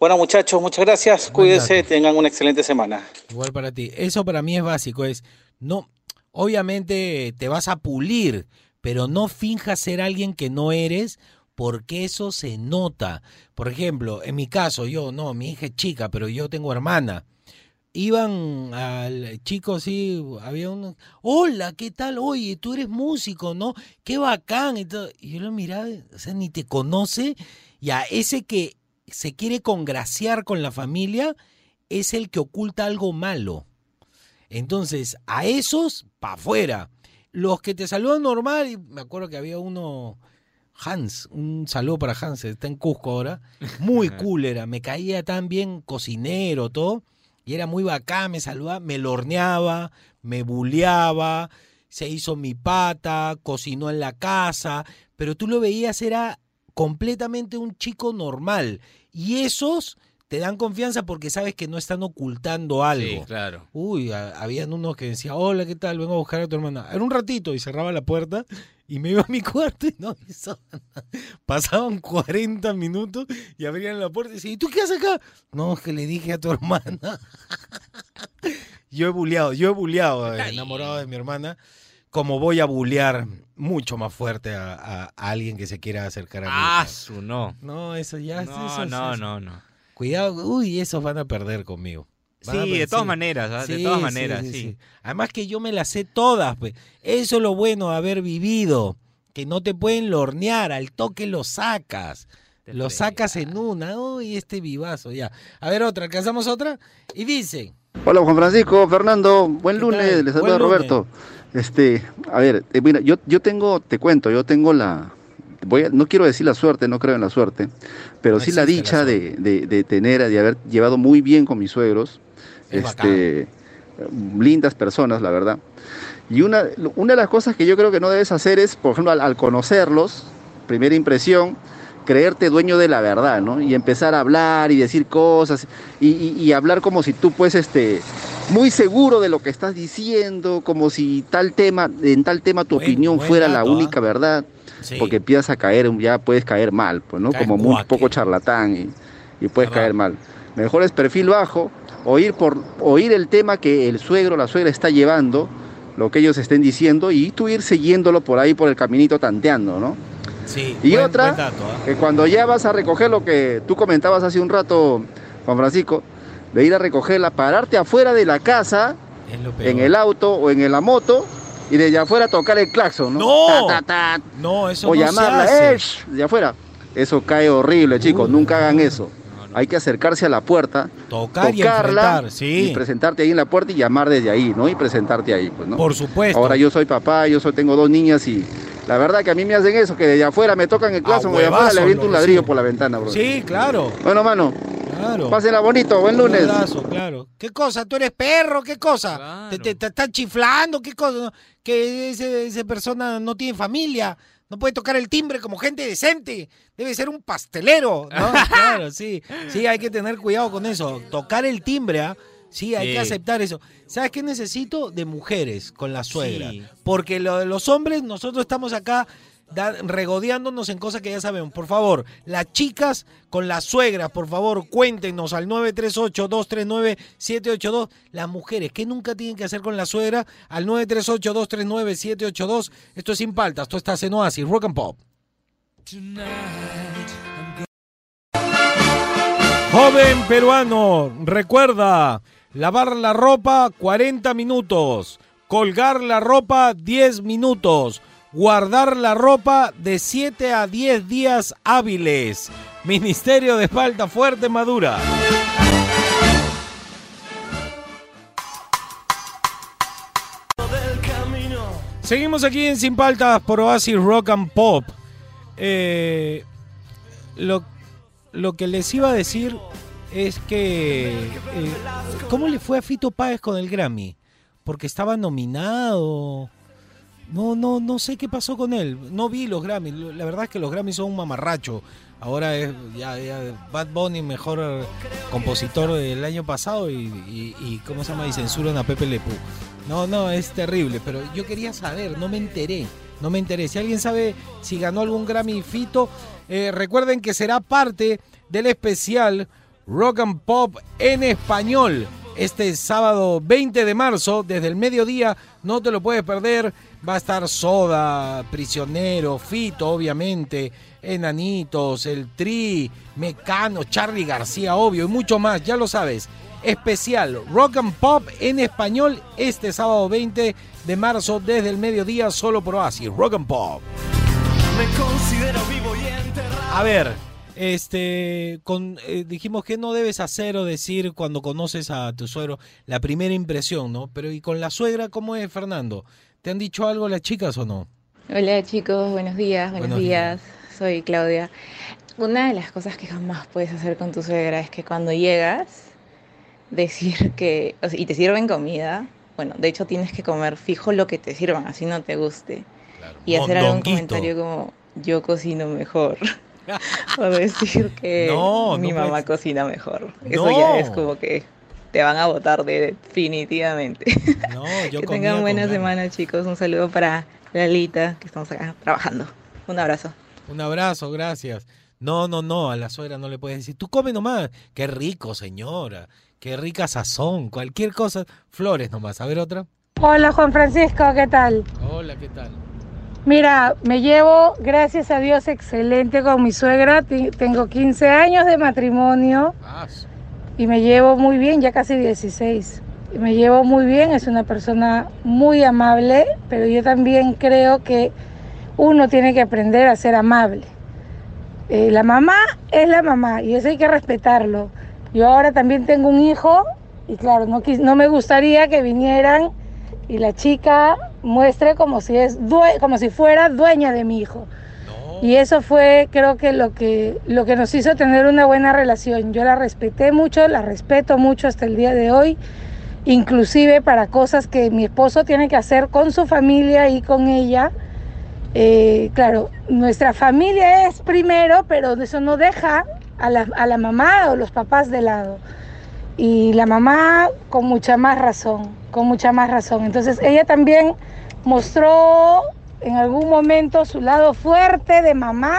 Bueno, muchachos, muchas gracias. Cuídense, tengan una excelente semana. Igual para ti. Eso para mí es básico. Es no, obviamente te vas a pulir, pero no finjas ser alguien que no eres, porque eso se nota. Por ejemplo, en mi caso, yo no, mi hija es chica, pero yo tengo hermana. Iban al chico, sí, había un, hola, ¿qué tal? Oye, tú eres músico, ¿no? Qué bacán. Y, todo. y yo lo miraba, o sea, ni te conoce. Y a ese que se quiere congraciar con la familia es el que oculta algo malo. Entonces, a esos, para afuera. Los que te saludan normal, y me acuerdo que había uno, Hans, un saludo para Hans, está en Cusco ahora, muy [laughs] cool era, me caía tan bien cocinero, todo, y era muy bacán, me saludaba, me lorneaba, me buleaba, se hizo mi pata, cocinó en la casa, pero tú lo veías, era completamente un chico normal. Y esos te dan confianza porque sabes que no están ocultando algo. Sí, claro. Uy, a- habían unos que decían, hola, ¿qué tal? Vengo a buscar a tu hermana. Era un ratito y cerraba la puerta y me iba a mi cuarto y no hizo nada. Pasaban 40 minutos y abrían la puerta y decían, ¿y tú qué haces acá? No, es que le dije a tu hermana. [laughs] yo he buleado, yo he buleado, eh, enamorado de mi hermana, como voy a bulear mucho más fuerte a, a- a alguien que se quiera acercar a mí. Ah, su no. No, eso ya No, eso- no, eso- no, no. Cuidado, uy, esos van a perder conmigo. Van Sí, de todas maneras, ¿ah? de todas maneras, sí. Además que yo me las sé todas, pues. Eso es lo bueno de haber vivido. Que no te pueden lornear, al toque lo sacas. Lo sacas en una, uy, este vivazo, ya. A ver, otra, ¿alcanzamos otra? Y dice, Hola Juan Francisco, Fernando, buen lunes, les saluda. Roberto. Este, a ver, eh, mira, yo, yo tengo, te cuento, yo tengo la, voy a- no quiero decir la suerte, no creo en la suerte, pero No sí la dicha la de, de- de tener, de haber llevado muy bien con mis suegros, Es este, lindas personas, la verdad. Y una, una de las cosas que yo creo que no debes hacer es, por ejemplo, al, al conocerlos, primera impresión, creerte dueño de la verdad, ¿no? Y empezar a hablar y decir cosas y, y- y hablar como si tú, pues, este, muy seguro de lo que estás diciendo, como si tal tema, en tal tema tu opinión buen fuera la dato, ¿ah? única verdad, Sí. porque empiezas a caer, ya puedes caer mal, pues, ¿no? Como muy guaque. poco charlatán y, y puedes caer mal. Mejor es perfil bajo, oír, por, oír el tema que el suegro o la suegra está llevando, lo que ellos estén diciendo, y tú ir siguiéndolo por ahí, por el caminito tanteando, ¿no? sí. Y buen- otra, buen dato, ¿ah? que cuando ya vas a recoger lo que tú comentabas hace un rato, Juan Francisco, de ir a recogerla, pararte afuera de la casa, en el auto o en la moto, y desde afuera tocar el claxon, ¿no? ¡No! Ta, ta, ta. No, eso o no llamarla, se hace. "Eh, shh", de afuera. Eso cae horrible, chicos, nunca hagan eso. Hay que acercarse a la puerta, Tocar y tocarla enfrentar, sí. y presentarte ahí en la puerta y llamar desde ahí, ¿no? Y presentarte ahí, pues, ¿no? Por supuesto. Ahora yo soy papá, yo soy, tengo dos niñas y la verdad que a mí me hacen eso, que desde afuera me tocan el claxon o de afuera le aviento un ladrillo por la ventana, bro. Sí, claro. Bueno, mano, Claro. pásenla bonito, buen lunes. Un abrazo, claro. ¿Qué cosa? ¿Tú eres perro? ¿Qué cosa? ¿Te, te, te están chiflando? ¿Qué cosa? Que ese- esa persona no tiene familia. No puede tocar el timbre como gente decente. Debe ser un pastelero. ¿no? [laughs] claro, sí. Sí, hay que tener cuidado con eso. Tocar el timbre, ¿ah? Sí, hay Sí. que aceptar eso. ¿Sabes qué necesito? De mujeres con la suegra. Sí. Porque lo de los hombres, nosotros estamos acá regodeándonos en cosas que ya sabemos. Por favor, las chicas con las suegras, por favor, cuéntenos al 938-239-782. Las mujeres, ¿qué nunca tienen que hacer con la suegra? Al 938-239-782. Esto es sin paltas, esto está en Oasis, Rock and Pop. Joven peruano, recuerda, lavar la ropa 40 minutos, colgar la ropa 10 minutos, guardar la ropa de 7 a 10 días hábiles. Ministerio de Espalda Fuerte Madura. Seguimos aquí en Sin Paltas por Oasis Rock and Pop. Eh, lo, lo que les iba a decir es que. eh, ¿Cómo le fue a Fito Páez con el Grammy? Porque estaba nominado. No, no, no sé qué pasó con él. No vi los Grammy. La verdad es que los Grammy son un mamarracho. Ahora es ya, Bad Bunny mejor compositor del año pasado y, ¿cómo se llama? Y censuran a Pepe Le Pew. No, no, es terrible. Pero yo quería saber, no me enteré. No me enteré. Si alguien sabe si ganó algún Grammy Fito, eh, recuerden que será parte del especial Rock and Pop en español. Este sábado 20 de marzo, desde el mediodía, no te lo puedes perder. Va a estar Soda, Prisionero, Fito, obviamente, Enanitos, El Tri, Mecano, Charlie García, obvio, y mucho más, ya lo sabes. Especial Rock and Pop en español este sábado 20 de marzo, desde el mediodía, solo por Oasis. Rock and Pop. Me considero vivo y enterrado. A ver, este, con, eh, dijimos que no debes hacer o decir cuando conoces a tu suegro la primera impresión, ¿no? Pero ¿y con la suegra cómo es, Fernando? ¿Te han dicho algo las chicas o no? Hola chicos, buenos días, buenos, Buenos días. Soy Claudia. Una de las cosas que jamás puedes hacer con tu suegra es que cuando llegas, decir que, o sea, y te sirven comida, bueno, de hecho tienes que comer fijo lo que te sirvan, así no te guste. Y hacer algún comentario como, yo cocino mejor. [laughs] o decir que No, mi no mamá puedes- cocina mejor. Eso No. ya es como que te van a votar definitivamente. No, [laughs] yo que tengan buena con semana, chicos. Un saludo para Lalita, que estamos acá trabajando. Un abrazo. Un abrazo, gracias. No, no, no, a la suegra no le puedes decir, tú come nomás. Qué rico, señora. Qué rica sazón. Cualquier cosa. Flores nomás. A ver otra. Hola Juan Francisco, ¿qué tal? Hola, ¿qué tal? Mira, me llevo, gracias a Dios, excelente con mi suegra. Tengo 15 años de matrimonio y me llevo muy bien, ya casi 16. Y me llevo muy bien, es una persona muy amable, pero yo también creo que uno tiene que aprender a ser amable. Eh, la mamá es la mamá y eso hay que respetarlo. Yo ahora también tengo un hijo y claro, no, no me gustaría que vinieran y la chica muestre como si, es due- como si fuera dueña de mi hijo. Y eso fue, creo que lo, que lo que nos hizo tener una buena relación. Yo la respeté mucho, la respeto mucho hasta el día de hoy, inclusive para cosas que mi esposo tiene que hacer con su familia y con ella. Eh, claro, nuestra familia es primero, pero eso no deja a la, a la mamá o los papás de lado. Y la mamá con mucha más razón, con mucha más razón. Entonces ella también mostró en algún momento su lado fuerte de mamá,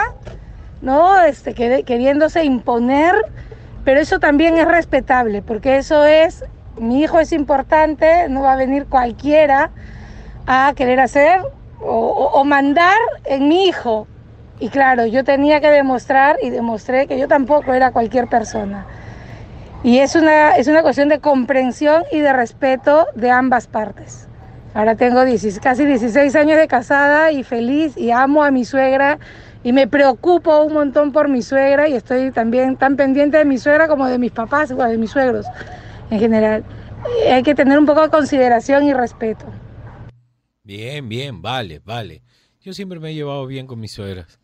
¿no? Este, quer- queriéndose imponer, pero eso también es respetable, porque eso es, mi hijo es importante, no va a venir cualquiera a querer hacer o- o mandar en mi hijo. Y claro, yo tenía que demostrar y demostré que yo tampoco era cualquier persona. Y es una, es una cuestión de comprensión y de respeto de ambas partes. Ahora tengo 16 casi 16 años de casada y feliz y amo a mi suegra y me preocupo un montón por mi suegra y estoy también tan pendiente de mi suegra como de mis papás o de mis suegros en general. Hay que tener un poco de consideración y respeto. Bien, bien, vale, vale. Yo siempre me he llevado bien con mis suegras.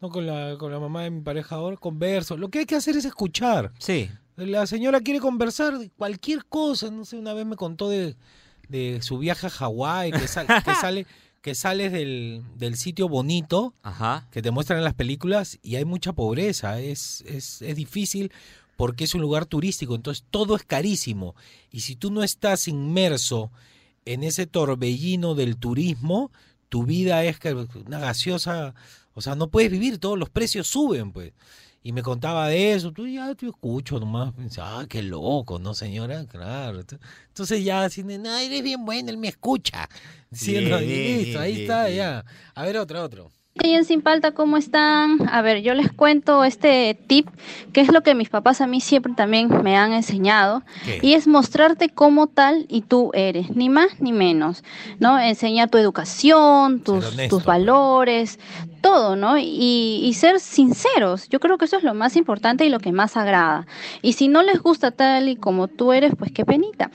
No con la, con la mamá de mi pareja ahora, converso. Lo que hay que hacer es escuchar. Sí. La señora quiere conversar de cualquier cosa. No sé, una vez me contó de, de su viaje a Hawái, que, sal- que [laughs] sale, que sales del, del sitio bonito Ajá. que te muestran en las películas y hay mucha pobreza. Es, es, es difícil porque es un lugar turístico, entonces todo es carísimo. Y si tú no estás inmerso en ese torbellino del turismo, tu vida es una gaseosa, o sea, no puedes vivir, todos los precios suben, pues. Y me contaba de eso, tú ya te escucho nomás, pensé, ah, qué loco, ¿no, señora? Claro. Entonces ya, así, de, no, eres bien bueno, él me escucha. Sí, Bien, no, y bien, listo, bien, ahí está, ya. A ver, otro, otro. En Sin Palta, ¿cómo están? A ver, yo les cuento este tip, que es lo que mis papás a mí siempre también me han enseñado, ¿Qué? y es mostrarte como tal y tú eres, ni más ni menos, ¿no? Enseñar tu educación, tus, tus valores, todo, ¿no? Y, y ser sinceros. Yo creo que eso es lo más importante y lo que más agrada. Y si no les gusta tal y como tú eres, pues qué penita.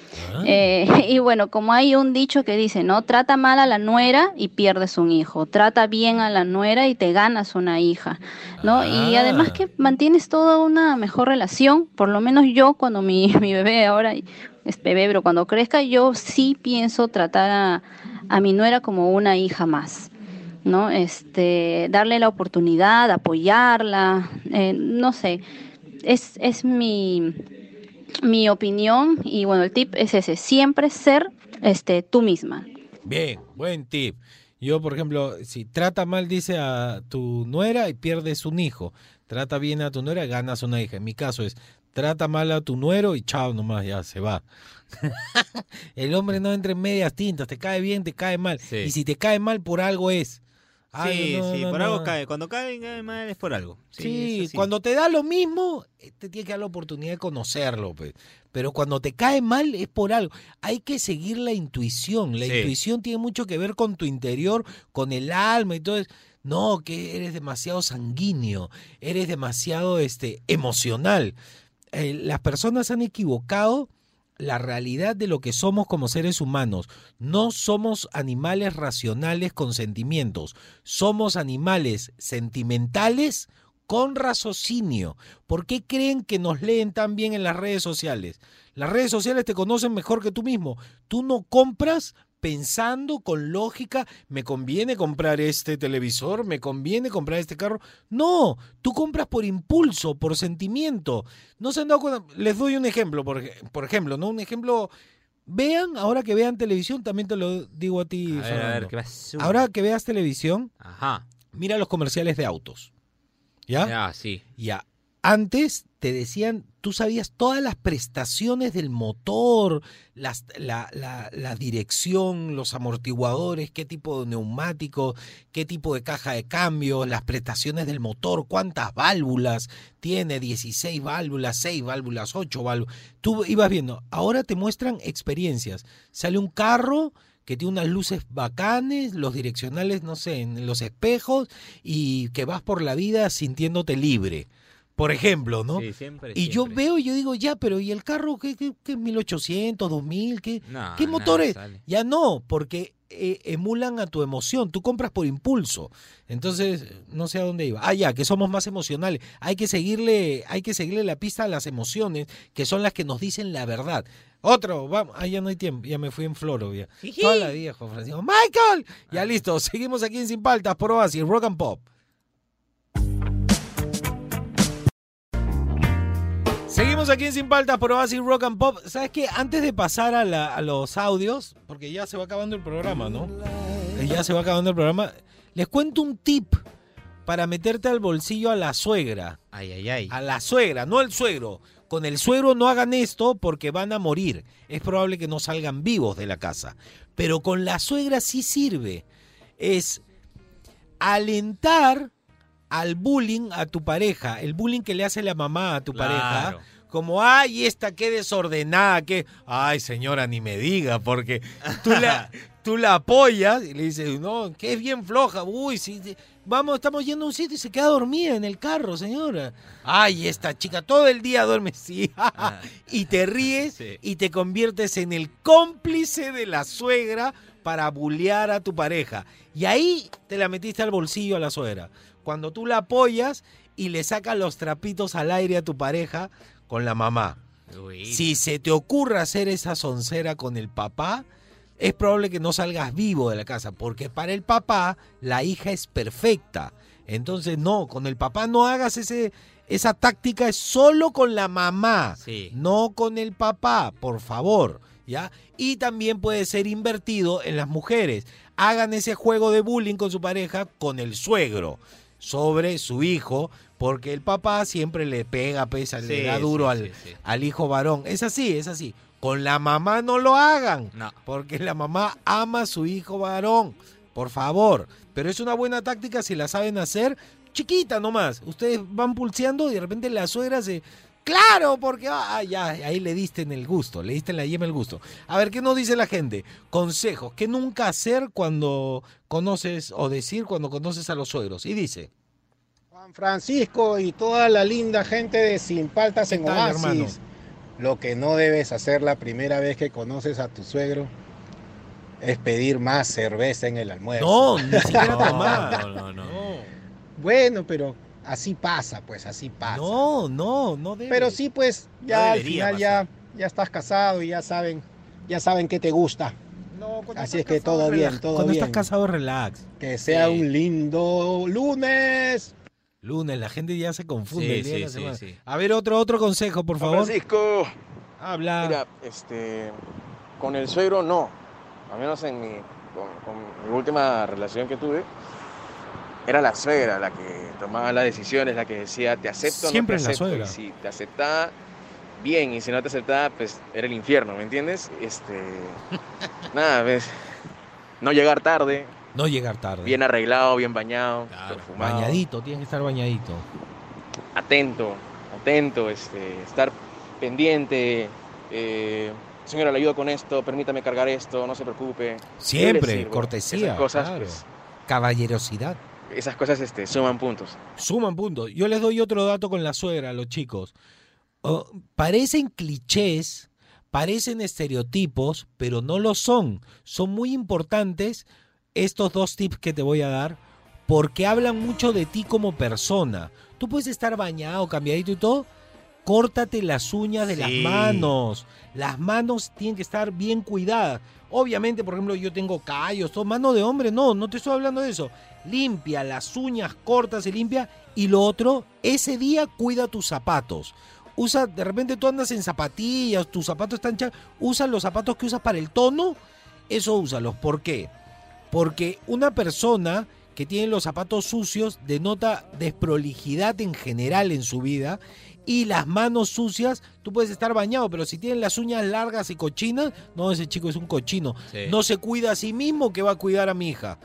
Eh, [laughs] y bueno, como hay un dicho que dice, ¿no? Trata mal a la nuera y pierdes un hijo. Trata bien a la nuera y te ganas una hija, ¿no? Y además que mantienes toda una mejor relación. Por lo menos yo, cuando mi, [laughs] mi bebé ahora es bebé, pero cuando crezca, yo sí pienso tratar a, a mi nuera como una hija más. ¿no? Este, darle la oportunidad, apoyarla, eh, no sé, es, es mi, mi opinión y bueno, el tip es ese, siempre ser este, tú misma. Bien, buen tip. Yo, por ejemplo, si trata mal, dice a tu nuera y pierdes un hijo. Trata bien a tu nuera, ganas una hija. En mi caso es, trata mal a tu nuero y chao nomás, ya se va. [laughs] el hombre no entra en medias tintas, te cae bien, te cae mal. Y si te cae mal, por algo es. Ay, sí, no, sí, no, por no. algo cae. Cuando cae, cae mal es por algo. Sí, cuando te da lo mismo, eh, te tienes que dar la oportunidad de conocerlo, pues. Pero cuando te cae mal es por algo. Hay que seguir la intuición. La Sí. intuición tiene mucho que ver con tu interior, con el alma y todo eso. No, que eres demasiado sanguíneo, eres demasiado este, emocional. Eh, las personas han equivocado la realidad de lo que somos como seres humanos. No somos animales racionales con sentimientos, somos animales sentimentales con raciocinio. ¿Por qué creen que nos leen tan bien en las redes sociales? Las redes sociales te conocen mejor que tú mismo. Tú no compras pensando con lógica, me conviene comprar este televisor, me conviene comprar este carro. No, tú compras por impulso, por sentimiento. No se han dado cuenta. Les doy un ejemplo, por, por ejemplo, ¿no? Un ejemplo. Vean, ahora que vean televisión, también te lo digo a ti. A ver, a ver, ¿qué? Ahora que veas televisión, Ajá. mira los comerciales de autos. ¿Ya? Ya, sí. Ya. Antes te decían, tú sabías todas las prestaciones del motor, las- la, la- la dirección, los amortiguadores, qué tipo de neumático, qué tipo de caja de cambio, las prestaciones del motor, cuántas válvulas tiene, 16 válvulas, 6 válvulas, 8 válvulas. Tú ibas viendo, ahora te muestran experiencias. Sale un carro que tiene unas luces bacanes, los direccionales, no sé, en los espejos y que vas por la vida sintiéndote libre. Por ejemplo, ¿no? Sí, siempre, y yo veo y yo digo, ya, pero ¿y el carro qué, qué, qué 1800, 2000? ¿Qué, No, qué motores? sale. Ya no, porque eh, emulan a tu emoción. Tú compras por impulso. Entonces, no sé a dónde iba. Ah, ya, que somos más emocionales. Hay que seguirle, hay que seguirle la pista a las emociones, que son las que nos dicen la verdad. Otro, vamos, ah, ya no hay tiempo, ya me fui en floro, ya. Toda la vida, Juan Francisco. ¡Michael! Ya listo, seguimos aquí en Sin Paltas por Oasis, Rock and Pop. Seguimos aquí en Sin Paltas por Oasis Rock and Pop. ¿Sabes qué? Antes de pasar a, la- a los audios, porque ya se va acabando el programa, ¿no? Eh, Ya se va acabando el programa. Les cuento un tip para meterte al bolsillo a la suegra. Ay, ay, ay. A la suegra, no al suegro. Con el suegro no hagan esto porque van a morir. Es probable que no salgan vivos de la casa. Pero con la suegra sí sirve. Es alentar al bullying a tu pareja, el bullying que le hace la mamá a tu Claro. pareja, como, ay, esta qué desordenada, que, ay, señora, ni me diga, porque tú la, [laughs] tú la apoyas y le dices, no, que es bien floja, uy, sí, sí, vamos, estamos yendo a un sitio y se queda dormida en el carro, señora. Ay, esta chica todo el día duerme, [laughs] sí, y te ríes y te conviertes en el cómplice de la suegra para bullear a tu pareja. Y ahí te la metiste al bolsillo a la suegra. Cuando tú la apoyas y le sacas los trapitos al aire a tu pareja con la mamá. Si se te ocurre hacer esa soncera con el papá, es probable que no salgas vivo de la casa, porque para el papá la hija es perfecta. Entonces, no, con el papá no hagas ese, esa táctica, es solo con la mamá, Sí. no con el papá, por favor. ¿Ya? Y también puede ser invertido en las mujeres. Hagan ese juego de bullying con su pareja con el suegro sobre su hijo, porque el papá siempre le pega, pesa, le da sí, duro al, sí. al hijo varón. Es así, es así. Con la mamá no lo hagan, No. porque la mamá ama a su hijo varón. Por favor. Pero es una buena táctica si la saben hacer. Chiquita nomás. Ustedes van pulseando y de repente la suegra se Claro, porque ah, ya, ahí le diste en el gusto, le diste en la yema el gusto. A ver, ¿qué nos dice la gente? Consejos, ¿qué nunca hacer cuando conoces o decir cuando conoces a los suegros? Y dice, Juan Francisco y toda la linda gente de Sin Paltas en ¿Qué tal, Oasis. hermano? Lo que no debes hacer la primera vez que conoces a tu suegro es pedir más cerveza en el almuerzo. No, ni siquiera [laughs] No, tomar. no, no, Bueno, pero así pasa, pues así pasa. No, no, no debe. Pero sí, pues No ya al final ya, ya estás casado y ya saben, ya saben qué te gusta. Así es que todo bien, todo Cuando bien. estás casado, relax. Que sea un lindo lunes. Lunes, la gente ya se confunde. Sí, el día de la sí, sí, semana. sí. A ver, otro, otro consejo, por favor. Francisco. Habla. Mira, este, con el suegro no. Al menos en mi, con, con mi última relación que tuve, era la suegra la que tomaba las decisiones, la que decía, te acepto Siempre no es te la acepto. suegra. Y si te aceptaba, bien, y si no te aceptaba, pues era el infierno, ¿me entiendes? Este, [laughs] nada, ves, no llegar tarde, No llegar tarde. bien arreglado, bien bañado, perfumado, Bañadito, tienes que estar bañadito. atento, atento, este, estar pendiente. eh, señora, le ayudo con esto, permítame cargar esto, no se preocupe. Siempre, cortesía. Esas cosas, claro. pues, Caballerosidad. Esas cosas este, suman puntos. Suman puntos. Yo les doy otro dato con la suegra a los chicos. Oh, parecen clichés, parecen estereotipos, pero no lo son. Son muy importantes estos dos tips que te voy a dar porque hablan mucho de ti como persona. Tú puedes estar bañado, cambiadito y todo. Córtate las uñas de las manos. Las manos tienen que estar bien cuidadas. Obviamente, por ejemplo, yo tengo callos, todo mano de hombre, no, no te estoy hablando de eso. Limpia las uñas, cortas y limpia. Y lo otro, ese día cuida tus zapatos. Usa, de repente tú andas en zapatillas, tus zapatos están cha- usa los zapatos que usas para el tono, eso úsalos. ¿Por qué? Porque una persona que tiene los zapatos sucios denota desprolijidad en general en su vida y las manos sucias, tú puedes estar bañado, pero si tienes las uñas largas y cochinas, no, ese chico es un cochino. Sí. No se cuida a sí mismo que va a cuidar a mi hija.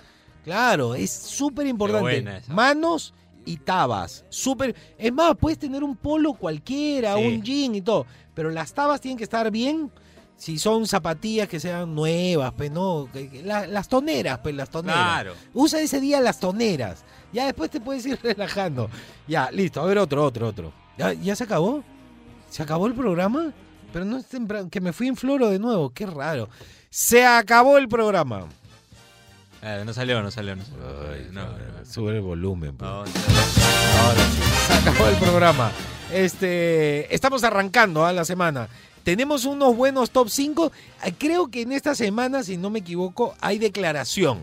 Claro, es súper importante. Manos y tabas. Súper. Es más, puedes tener un polo cualquiera, Sí. un jean y todo. Pero las tabas tienen que estar bien. Si son zapatillas que sean nuevas, pues no. que- que- la- las toneras, pues las toneras. Claro. Usa ese día las toneras. Ya después te puedes ir [laughs] relajando. Ya, listo. A ver, otro, otro, otro. ¿Ya, ya se acabó? ¿Se acabó el programa? Pero no es temprano. Que me fui en floro de nuevo. Qué raro. Se acabó el programa. Eh, no salió, no salió, no salió. No, no. Sube el volumen. pues. No, Ahora sí, se acabó el programa. Este, estamos arrancando a la semana. Tenemos unos buenos top 5. Creo que en esta semana, si no me equivoco, hay declaración.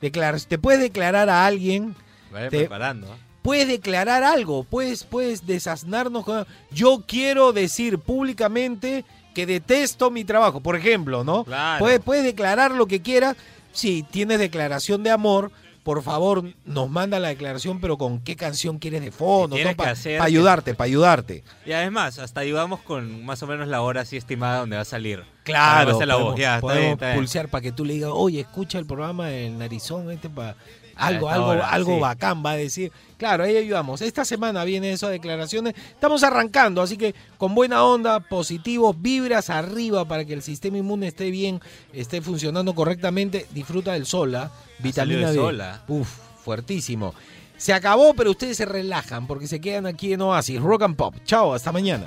Declar te puedes declarar a alguien. Vaya te- preparando. ¿eh? puedes declarar algo, puedes, puedes desaznarnos con... Yo quiero decir públicamente que detesto mi trabajo, por ejemplo, ¿no? Claro. Puedes, puedes declarar lo que quieras. Si tienes declaración de amor, por favor, nos manda la declaración, pero con qué canción quieres de fondo, tienes para ayudarte, para ayudarte. Y además, hasta ayudamos con más o menos la hora así estimada donde va a salir. Claro, la voz. podemos, Ya, está podemos bien, está bien. pulsear para que tú le digas, oye, escucha el programa del Narizón, este para algo, algo, hora, algo sí. bacán va a decir. Claro, ahí ayudamos. Esta semana vienen esas declaraciones. Estamos arrancando, así que con buena onda, positivo, vibras arriba para que el sistema inmune esté bien, esté funcionando correctamente. Disfruta del sol, ¿ah? vitamina D. sol, ¿ah? Uf, fuertísimo. Se acabó, pero ustedes se relajan porque se quedan aquí en Oasis, Rock and Pop. Chao, hasta mañana.